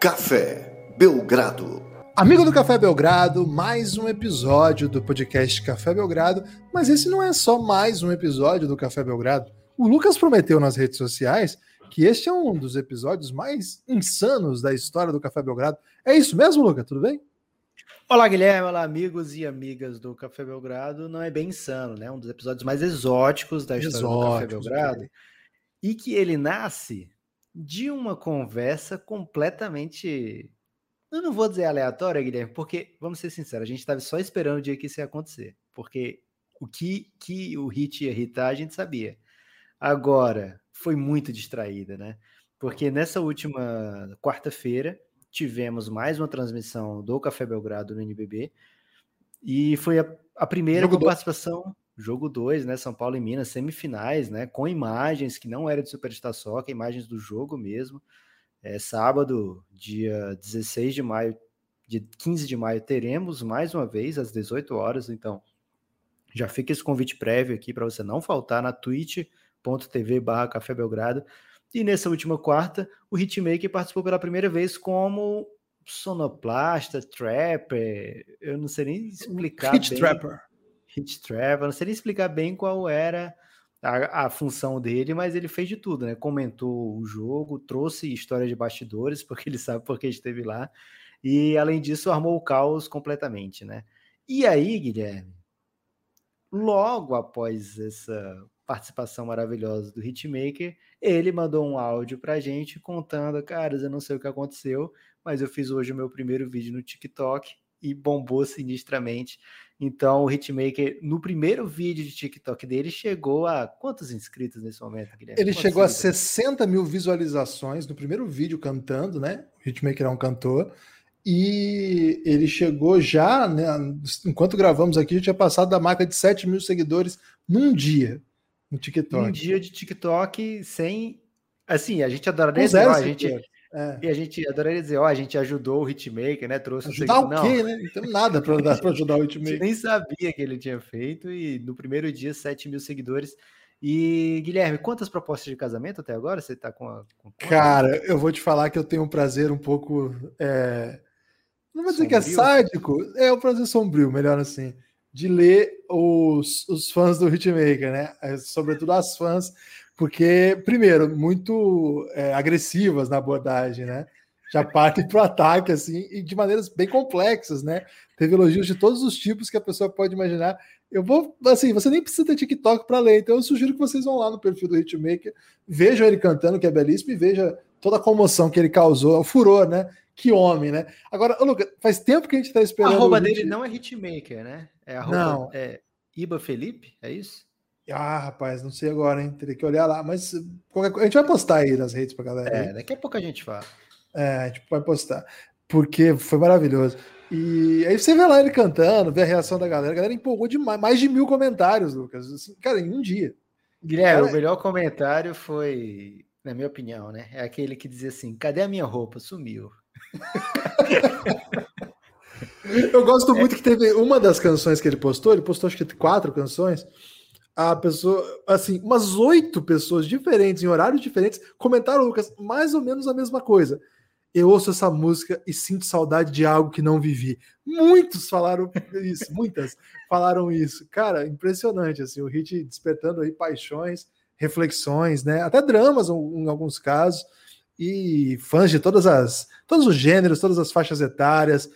Café Belgrado. Amigo do Café Belgrado, mais um episódio do podcast Café Belgrado, mas esse não é só mais um episódio do Café Belgrado. O Lucas prometeu nas redes sociais que este é um dos episódios mais insanos da história do Café Belgrado. É isso mesmo, Lucas? Tudo bem? Olá, Guilherme. Olá, amigos e amigas do Café Belgrado. Não é bem insano, né? Um dos episódios mais exóticos da história exóticos, do Café Belgrado. E que ele nasce de uma conversa completamente. Eu não vou dizer aleatória, Guilherme, porque, vamos ser sinceros, a gente estava só esperando o dia que isso ia acontecer. Porque o que, que o Hit ia irritar, a gente sabia. Agora, foi muito distraída, né? Porque nessa última quarta-feira, tivemos mais uma transmissão do Café Belgrado no NBB. E foi a, a primeira jogo participação, dois. Jogo 2, né? São Paulo e Minas, semifinais, né? Com imagens que não era de Superstar Soccer, imagens do jogo mesmo. É, sábado, dia 16 de maio, de 15 de maio, teremos mais uma vez às 18 horas. Então, já fica esse convite prévio aqui para você não faltar na twitch.tv barra Café Belgrado. E nessa última quarta, o Hitmaker participou pela primeira vez como sonoplasta, trapper, eu não sei nem explicar Hit bem. Trapper. Hit Trapper, não sei nem explicar bem qual era a, a, função dele, mas ele fez de tudo, né? Comentou o jogo, trouxe história de bastidores, porque ele sabe porque esteve lá, e além disso armou o caos completamente, né? E aí, Guilherme, logo após essa participação maravilhosa do Hitmaker, ele mandou um áudio pra gente contando, caras, eu não sei o que aconteceu, mas eu fiz hoje o meu primeiro vídeo no TikTok e bombou sinistramente. Então, o Hitmaker, no primeiro vídeo de TikTok dele, chegou a quantos inscritos nesse momento, Guilherme? Ele chegou a 60 mil visualizações no primeiro vídeo cantando, né? O Hitmaker é um cantor. E ele chegou já, né, enquanto gravamos aqui, já tinha passado da marca de 7 mil seguidores num dia no TikTok. Um dia de TikTok sem. Assim, a gente adoraria dizer, ó, a gente. É. E a gente adoraria dizer, ó, a gente ajudou o Hitmaker, né? Trouxe Ajudar um o quê, né? Não tem nada para ajudar o Hitmaker. nem sabia que ele tinha feito, e no primeiro dia, 7 mil seguidores. E, Guilherme, quantas propostas de casamento até agora você está com, a, com Cara, eu vou te falar que eu tenho um prazer um pouco. É... Não vou dizer sombrio. que é sádico, é um prazer sombrio, melhor assim de ler os, os fãs do Hitmaker, né? É, sobretudo as fãs, porque, primeiro, muito é, agressivas na abordagem, né? Já partem para o ataque, assim, e de maneiras bem complexas, né? Teve elogios de todos os tipos que a pessoa pode imaginar. Eu vou, assim, você nem precisa ter TikTok para ler, então eu sugiro que vocês vão lá no perfil do Hitmaker, vejam ele cantando, que é belíssimo, e veja toda a comoção que ele causou, o furor, né? Que homem, né? Agora, Lucas, faz tempo que a gente está esperando. A arroba dele não é Hitmaker, né? É arroba, não. É Iba Felipe, é isso? Ah, rapaz, não sei agora, hein? Teria que olhar lá, mas qualquer... a gente vai postar aí nas redes pra galera. É, daqui a pouco a gente fala. É, a gente vai postar. Porque foi maravilhoso. E aí você vê lá ele cantando, vê a reação da galera. A galera empolgou demais. Mais de mil comentários, Lucas. Assim, cara, em um dia. Guilherme, cara, o melhor comentário foi, na minha opinião, né? É aquele que dizia assim: cadê a minha roupa? Sumiu. Eu gosto muito que teve uma das canções que ele postou, ele postou acho que quatro canções. A pessoa, assim, umas oito pessoas diferentes, em horários diferentes, comentaram, Lucas, mais ou menos a mesma coisa. Eu ouço essa música e sinto saudade de algo que não vivi. Muitos falaram isso, muitas falaram isso. Cara, impressionante, assim, o hit despertando aí paixões, reflexões, né? Até dramas em alguns casos e fãs de todas as todos os gêneros, todas as faixas etárias,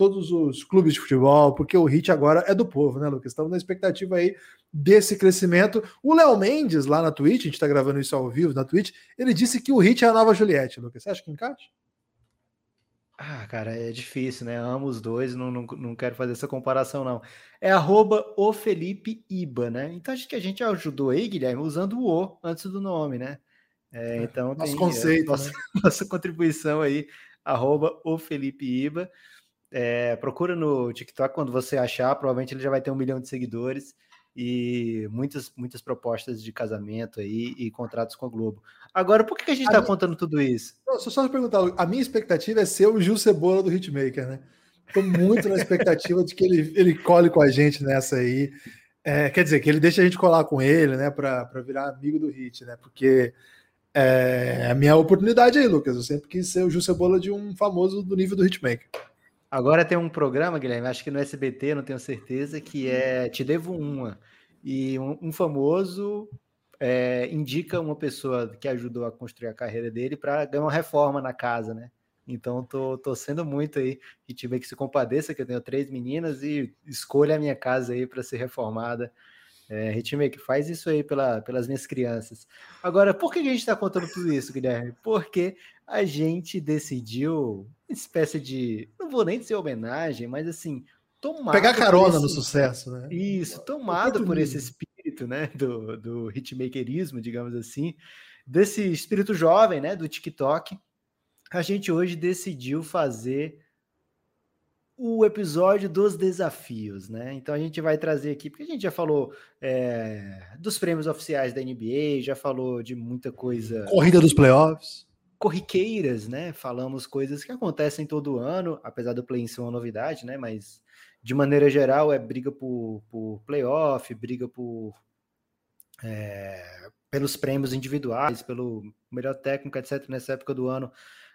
todos os clubes de futebol, porque o hit agora é do povo, né, Lucas? Estamos na expectativa aí desse crescimento. O Léo Mendes, lá na Twitch, a gente está gravando isso ao vivo na Twitch, ele disse que o hit é a nova Juliette, Lucas. Você acha que encaixa? Ah, cara, é difícil, né? Amo os dois, não, não, não quero fazer essa comparação, não. É arroba o Felipe Iba, né? Então acho que a gente ajudou aí, Guilherme, usando o O antes do nome, né? É, é, então, nosso tem, conceito, nossa, né? nossa contribuição aí, arroba o Felipe Iba. É, procura no TikTok quando você achar, provavelmente ele já vai ter um milhão de seguidores e muitas, muitas propostas de casamento aí e contratos com a Globo. Agora, por que a gente está contando tudo isso? Não, só só perguntar, a minha expectativa é ser o Gil Cebola do Hitmaker, né? Estou muito na expectativa de que ele, ele cole com a gente nessa aí. É, quer dizer, que ele deixe a gente colar com ele, né? Para virar amigo do Hit, né? Porque É a minha oportunidade aí, Lucas. Eu sempre quis ser o Ju Cebola de um famoso do nível do Hitmaker. Agora tem um programa, Guilherme, acho que no SBT, não tenho certeza, que é Te Devo Uma. E um, um famoso é, indica uma pessoa que ajudou a construir a carreira dele para ganhar uma reforma na casa, né? Então tô torcendo muito aí que tiver que se compadeça, que eu tenho três meninas e escolha a minha casa aí para ser reformada. É, Hitmaker, faz isso aí pela, pelas minhas crianças. Agora, por que a gente está contando tudo isso, Guilherme? Porque a gente decidiu, espécie de, não vou nem dizer homenagem, mas assim, tomado pegar carona esse, no sucesso, né? Isso, tomado por esse espírito, né, do, do hitmakerismo, digamos assim, desse espírito jovem, né, do TikTok, a gente hoje decidiu fazer o episódio dos desafios, né? Então a gente vai trazer aqui, porque a gente já falou é, dos prêmios oficiais da NBA, já falou de muita coisa. Corrida dos playoffs corriqueiras, né? Falamos coisas que acontecem todo ano, apesar do play-in ser uma novidade, né? Mas de maneira geral é briga por, por playoff, briga por é, pelos prêmios individuais, pelo melhor técnico, etc. Nessa época do ano,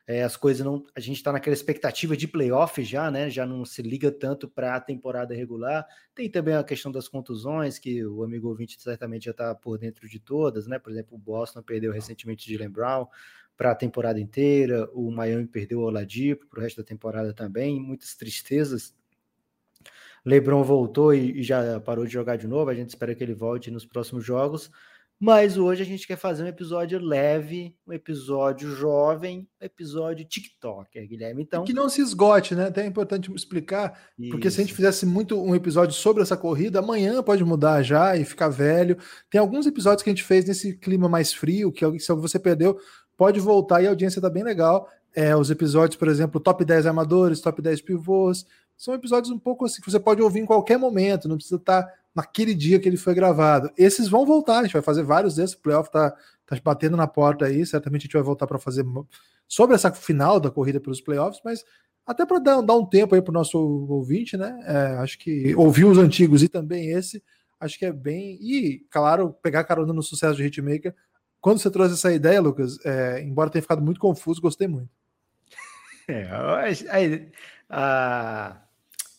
é, as coisas não. A gente está naquela expectativa de playoff já, né? Já não se liga tanto para a temporada regular. Tem também a questão das contusões, que o amigo ouvinte certamente já está por dentro de todas, né? Por exemplo, o Boston perdeu recentemente de Brown para a temporada inteira, o Miami perdeu o Oladipo para o resto da temporada também, muitas tristezas. LeBron voltou e, e, já parou de jogar de novo, a gente espera que ele volte nos próximos jogos. Mas hoje a gente quer fazer um episódio leve, um episódio jovem, um episódio TikTok, Guilherme. Então. que não se esgote, né? Até é importante explicar, Isso. porque se a gente fizesse muito um episódio sobre essa corrida, amanhã pode mudar já e ficar velho. Tem alguns episódios que a gente fez nesse clima mais frio, que se você perdeu, pode voltar e a audiência tá bem legal. É, os episódios, por exemplo, top 10 armadores, top 10 pivôs, são episódios um pouco assim que você pode ouvir em qualquer momento, não precisa estar tá naquele dia que ele foi gravado. Esses vão voltar, a gente vai fazer vários desses, o playoff tá, tá batendo na porta aí, certamente a gente vai voltar para fazer sobre essa final da corrida pelos playoffs, mas até para dar, dar, um tempo aí para o nosso ouvinte, né? É, acho que ouvir os antigos e também esse, acho que é bem. E, claro, pegar carona no sucesso de Hitmaker quando você trouxe essa ideia, Lucas, é, embora tenha ficado muito confuso, gostei muito. É, a,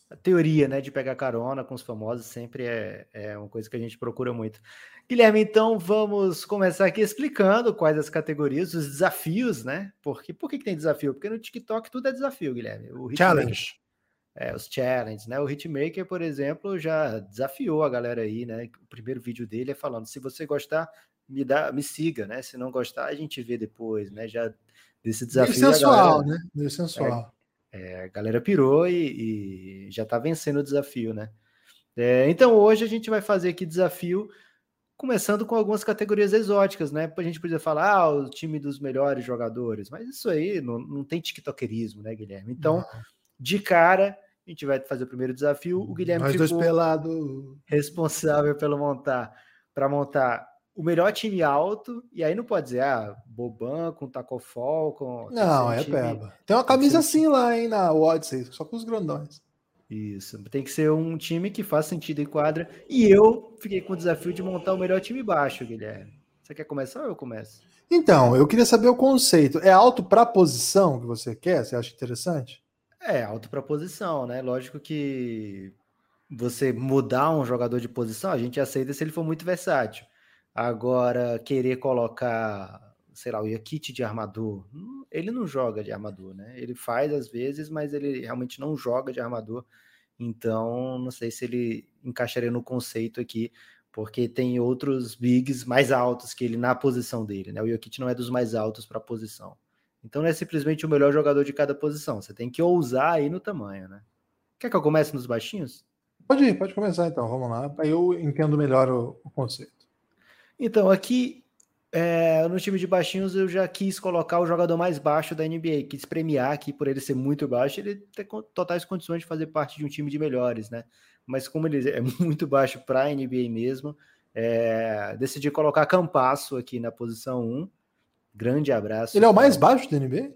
a, teoria né, de pegar carona com os famosos sempre é, é uma coisa que a gente procura muito. Guilherme, então vamos começar aqui explicando quais as categorias, os desafios, né? Porque, por que, que tem desafio? Porque no TikTok tudo é desafio, Guilherme. O challenge. É, os challenges, né? O Hitmaker, por exemplo, já desafiou a galera aí, né? O primeiro vídeo dele é falando: se você gostar, me dá, me siga, né? Se não gostar, a gente vê depois, né? Já desse desafio. Meio sensual, galera, né? Meio sensual. É, é, a galera pirou e, e já tá vencendo o desafio, né? É, então hoje a gente vai fazer aqui desafio, começando com algumas categorias exóticas, né? A gente podia falar, ah, o time dos melhores jogadores, mas isso aí não, não tem tiktokerismo, né, Guilherme? Então, não. de cara, a gente vai fazer o primeiro desafio. O Guilherme Nós ficou dois pelado. responsável pelo montar para montar o melhor time alto, e aí não pode dizer, ah, Boban com Tacofol, com. Não, é time, peba. Tem uma camisa assim lá, hein, na Odyssey, só com os grandões. Isso, tem que ser um time que faz sentido em quadra. E eu fiquei com o desafio de montar o melhor time baixo, Guilherme. Você quer começar ou eu começo? Então, eu queria saber o conceito. É alto para posição que você quer? Você acha interessante? É, alto para posição, né? Lógico que você mudar um jogador de posição, a gente aceita se ele for muito versátil. Agora, querer colocar, sei lá, o Yakit de armador, hum, ele não joga de armador, né? Ele faz às vezes, mas ele realmente não joga de armador. Então, não sei se ele encaixaria no conceito aqui, porque tem outros bigs mais altos que ele na posição dele, né? O Jokic não é dos mais altos para a posição. Então não é simplesmente o melhor jogador de cada posição. Você tem que ousar aí no tamanho, né? Quer que eu comece nos baixinhos? Pode ir, pode começar então. Vamos lá. Aí eu entendo melhor o, o conceito. Então, aqui é, no time de baixinhos eu já quis colocar o jogador mais baixo da NBA, quis premiar aqui por ele ser muito baixo, ele ter totais condições de fazer parte de um time de melhores, né? Mas como ele é muito baixo para a NBA mesmo, é, decidi colocar Campasso aqui na posição 1. Grande abraço. Ele é o mais baixo da NBA?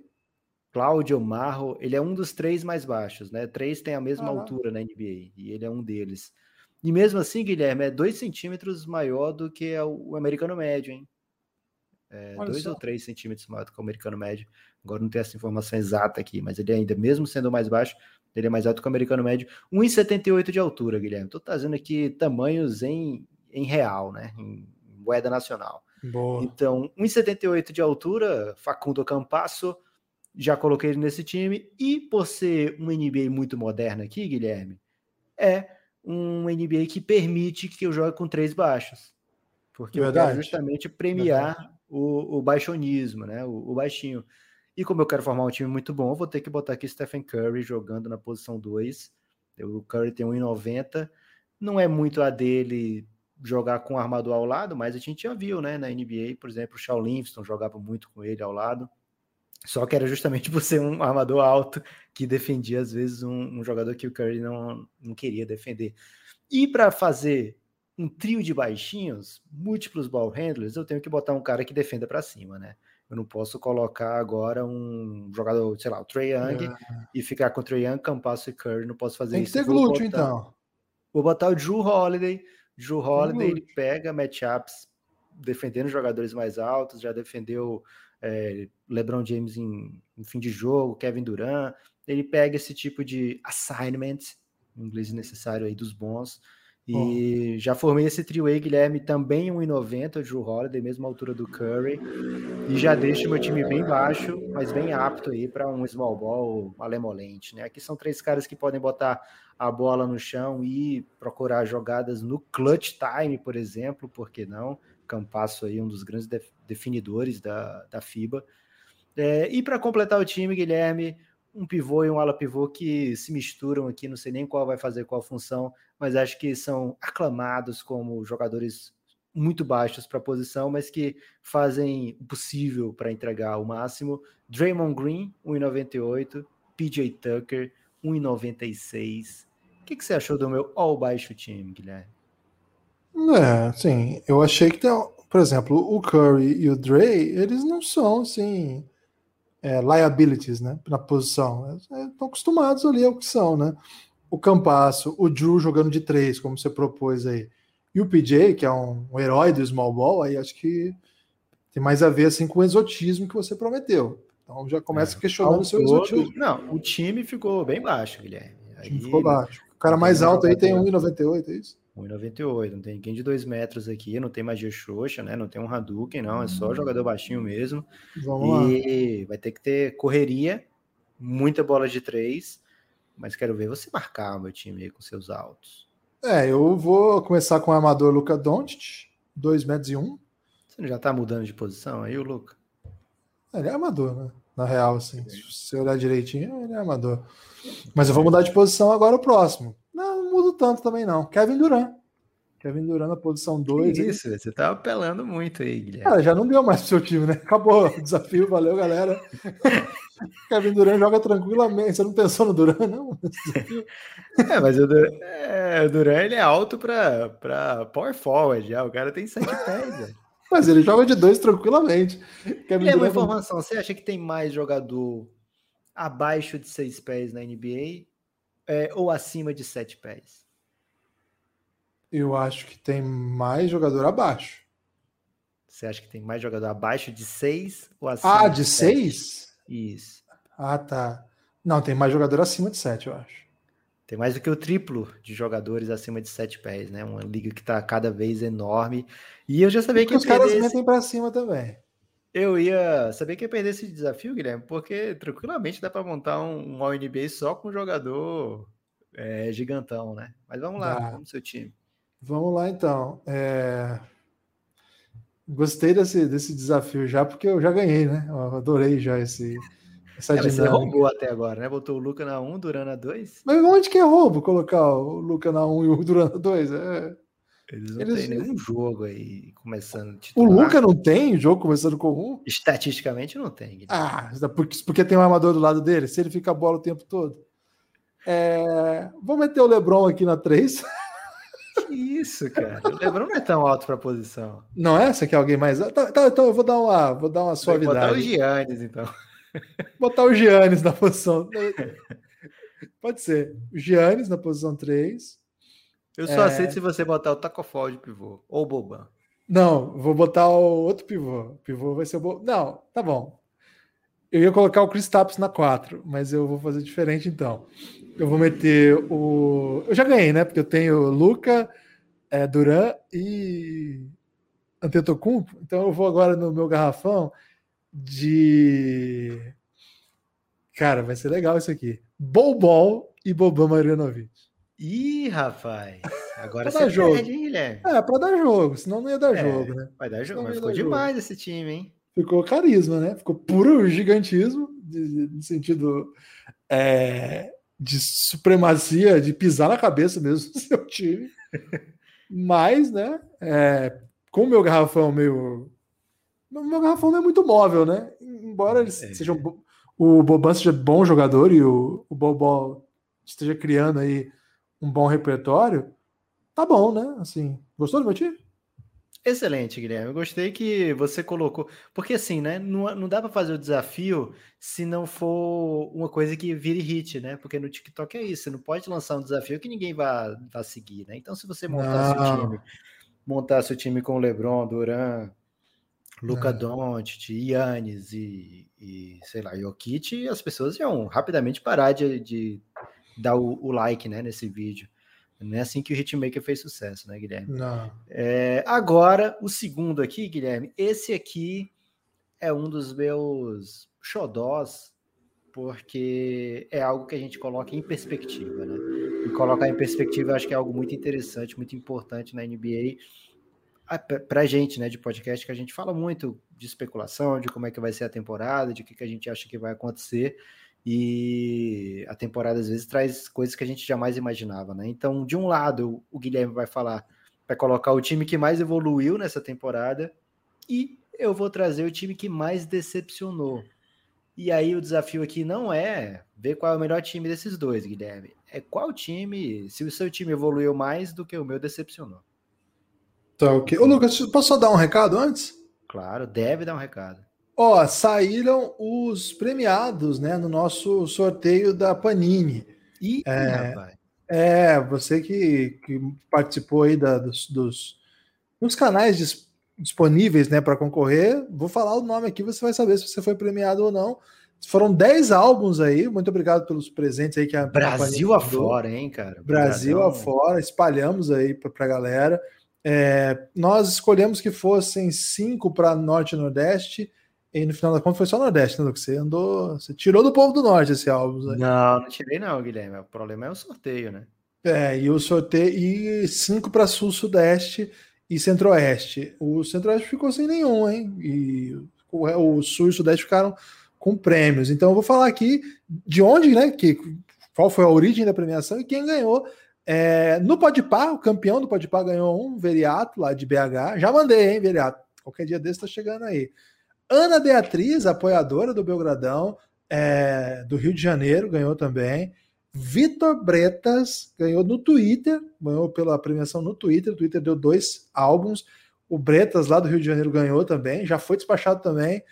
Cláudio Marro, ele é um dos três mais baixos, né? Três tem a mesma ah, altura na NBA e ele é um deles. E mesmo assim, Guilherme, é dois centímetros maior do que o americano médio, hein? É, dois ou três centímetros maior do que o americano médio. Agora não tem essa informação exata aqui, mas ele ainda, mesmo sendo mais baixo, ele é mais alto que o americano médio. 1,78 de altura, Guilherme. Estou trazendo aqui tamanhos em, em real, né? Em moeda nacional. Boa. Então, 1,78 de altura, Facundo Campasso, já coloquei ele nesse time. E por ser um NBA muito moderno aqui, Guilherme, é um NBA que permite que eu jogue com três baixos. Porque Verdade. eu quero justamente premiar o, o, baixonismo, né? O, o, baixinho. E como eu quero formar um time muito bom, eu vou ter que botar aqui Stephen Curry jogando na posição 2. O Curry tem 1,90. Não é muito a dele jogar com o armador ao lado, mas a gente já viu, né? Na NBA, por exemplo, o Shaw Livingston jogava muito com ele ao lado. Só que era justamente por ser um armador alto que defendia, às vezes, um, um jogador que o Curry não, não queria defender. E para fazer um trio de baixinhos, múltiplos ball handlers, eu tenho que botar um cara que defenda para cima, né? Eu não posso colocar agora um jogador, sei lá, o Trey Young é. e ficar com o Trey Young, Campasso e Curry. Não posso fazer Tem isso. Tem que ter glúteo, botar, então. Vou botar o Drew Holiday. Drew Holiday, ele pega matchups defendendo jogadores mais altos, já defendeu é, LeBron James em, em, fim de jogo, Kevin Durant. Ele pega esse tipo de assignment, em inglês necessário aí dos bons, e oh. já formei esse trio aí, Guilherme, também 1,90, o Drew Holiday, mesma altura do Curry. E já deixo meu time bem baixo, mas bem apto aí para um small ball alemolente, né? Aqui são três caras que podem botar a bola no chão e procurar jogadas no clutch time, por exemplo, por que não? Campasso aí, um dos grandes definidores da, da FIBA. É, e para completar o time, Guilherme, um pivô e um ala pivô que se misturam aqui, não sei nem qual vai fazer qual função, mas acho que são aclamados como jogadores muito baixos para a posição, mas que fazem o possível para entregar o máximo. Draymond Green, 1,98, PJ Tucker, 1,96. O que, que você achou do meu all baixo time, Guilherme? É, sim, eu achei que, tem, por exemplo, o Curry e o Dre, eles não são, assim, é, liabilities né, na posição. É, estão acostumados ali ao que são, né? O Campasso, o Drew jogando de três, como você propôs aí, e o PJ, que é um, um herói do small ball, aí acho que tem mais a ver assim com o exotismo que você prometeu. Então já começa é, questionando o seu exotismo. Não, o time ficou bem baixo, Guilherme. O time ficou baixo. O cara mais alto aí tem 1,98, é isso? 1,98, não tem ninguém de 2 metros aqui, não tem magia xoxa, né? Não tem um Hadouken, não, é só hum. jogador baixinho mesmo. Vamos e lá. vai ter que ter correria, muita bola de três, mas quero ver você marcar meu time aí com seus altos. É, eu vou começar com o armador Luca Doncic, 2 metros e 1. Um. Você já tá mudando de posição aí, o Luca? Ele é amador, né? Na real, assim, se você olhar direitinho, ele é amador. Mas eu vou mudar de posição agora o próximo. Tanto também não. Kevin Durant. Kevin Durant na posição 2. Isso, aí. você tá apelando muito aí, Guilherme. Cara, já não deu mais pro seu time, né? Acabou o desafio, valeu, galera. Kevin Durant joga tranquilamente. Você não pensou no Durant, não? É, mas o Durant, é, o Durant ele é alto pra, pra power forward já. O cara tem 7 pés, velho. Mas ele joga de dois tranquilamente. Kevin é uma informação. Você acha que tem mais jogador abaixo de 6 pés na NBA é, ou acima de 7 pés? Eu acho que tem mais jogador abaixo. Você acha que tem mais jogador abaixo de 6 ou acima Ah, de 6? Isso. Ah, tá. Não, tem mais jogador acima de 7, eu acho. Tem mais do que o triplo de jogadores acima de 7 pés, né? Uma liga que está cada vez enorme. E eu já sabia que os caras esse... metem para cima também. Eu ia saber que ia perder esse desafio, Guilherme, porque tranquilamente dá para montar um, um All-NBA só com um jogador é, gigantão, né? Mas vamos lá, dá. vamos seu time. Vamos lá então. É... Gostei desse, desse desafio já, porque eu já ganhei, né? Eu adorei já esse, essa é, Você roubou até agora, né? Botou o Luca na 1, Duran na 2. Mas onde que é roubo colocar o Luca na 1 e o Duran na 2? É... Eles não Eles... têm nenhum jogo aí começando. Titular. O Luca não tem jogo começando com um? Estatisticamente não tem. Guilherme. Ah, porque, porque tem um armador do lado dele, se ele fica a bola o tempo todo. É... Vou meter o Lebron aqui na 3. Que isso, cara. O Lebron não é tão alto para a posição. Não é? Você quer alguém mais? Tá, tá, então eu vou dar uma, vou dar uma suavidade. Vou botar o Giannis, então. Botar o Giannis na posição. Pode ser. O Giannis na posição 3. Eu só é... aceito se você botar o Tacofol de pivô ou o Boban. Não, vou botar o outro pivô. O pivô vai ser o. Bo... Não, tá bom. Eu ia colocar o Chris Tapps na 4, mas eu vou fazer diferente então. Eu vou meter o. Eu já ganhei, né? Porque eu tenho Luca, é, Duran e Antetokounmpo. Então eu vou agora no meu garrafão de. Cara, vai ser legal isso aqui. Bobol e Boban Marjanovic. Ih, rapaz. Agora você jogo. perde, hein, Guilherme? É, pra dar jogo, senão não ia dar é, jogo, né? Vai dar jogo, mas ficou demais jogo. esse time, hein? Ficou carisma, né? Ficou puro gigantismo, no sentido é, de supremacia, de pisar na cabeça mesmo do seu time. Mas, né, é, com o meu garrafão meio. O meu garrafão não é muito móvel, né? Embora ele é. seja um, o Boban seja bom jogador e o, o Bobó esteja criando aí um bom repertório, tá bom, né? Assim, gostou do meu time? Excelente, Guilherme. Eu gostei que você colocou. Porque assim, né? Não, não dá para fazer o desafio se não for uma coisa que vire hit, né? Porque no TikTok é isso. Você não pode lançar um desafio que ninguém vá, vá seguir, né? Então, se você montar não. seu time, montar seu time com LeBron, Duran, Luca Doncic, Yannis e, e, sei lá, Jokic, as pessoas iam rapidamente parar de, de dar o, o like, né? Nesse vídeo. Não é assim que o Hitmaker fez sucesso, né, Guilherme? Não. É, agora, o segundo aqui, Guilherme, esse aqui é um dos meus xodós, porque é algo que a gente coloca em perspectiva, né? E colocar em perspectiva eu acho que é algo muito interessante, muito importante na NBA. Para a gente, né, de podcast, que a gente fala muito de especulação, de como é que vai ser a temporada, de o que, que a gente acha que vai acontecer. E a temporada às vezes traz coisas que a gente jamais imaginava, né? Então, de um lado, o Guilherme vai falar, vai colocar o time que mais evoluiu nessa temporada, e eu vou trazer o time que mais decepcionou. E aí o desafio aqui não é ver qual é o melhor time desses dois, Guilherme. É qual time, se o seu time evoluiu mais do que o meu decepcionou. Tá ok. Ô Lucas, posso só dar um recado antes? Claro, deve dar um recado. Ó, saíram os premiados, né, no nosso sorteio da Panini. Ih, é, rapaz. É, você que, que participou aí da, dos, dos, dos canais dis, disponíveis, né, para concorrer, vou falar o nome aqui, você vai saber se você foi premiado ou não. Foram 10 álbuns aí, muito obrigado pelos presentes aí que a Brasil afora, hein, cara? Brasil afora, espalhamos aí para a galera. É, nós escolhemos que fossem cinco para Norte e Nordeste e no final da conta foi só Nordeste, né, Você andou. Você tirou do povo do Norte esse álbum. Né? Não, não tirei, não, Guilherme. O problema é o sorteio, né? É, e o sorteio. E cinco para Sul, Sudeste e Centro-Oeste. O Centro-Oeste ficou sem nenhum, hein? E o, o Sul e o Sudeste ficaram com prêmios. Então eu vou falar aqui de onde, né? Que, qual foi a origem da premiação e quem ganhou. É, no Podpah, o campeão do Podpah ganhou um Veriato lá de BH. Já mandei, hein, Veriato? Qualquer dia desse tá chegando aí. Ana Beatriz, apoiadora do Belgradão, é, do Rio de Janeiro, ganhou também. Vitor Bretas ganhou no Twitter, ganhou pela premiação no Twitter. O Twitter deu dois álbuns. O Bretas, lá do Rio de Janeiro, ganhou também, já foi despachado também.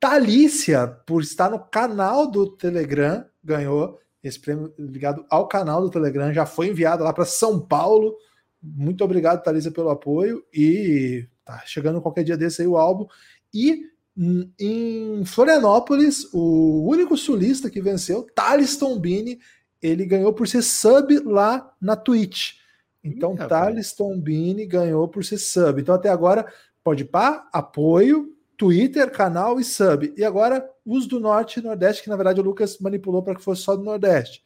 Talícia, por estar no canal do Telegram, ganhou esse prêmio ligado ao canal do Telegram, já foi enviado lá para São Paulo. Muito obrigado, Talícia, pelo apoio. E tá chegando qualquer dia desse aí o álbum. E em Florianópolis, o único sulista que venceu, Thales Tombini, ele ganhou por ser sub lá na Twitch. Então, Ih, Thales Tombini ganhou por ser sub. Então, até agora, pode pá, apoio, Twitter, canal e sub. E agora, os do Norte e Nordeste, que na verdade o Lucas manipulou para que fosse só do Nordeste.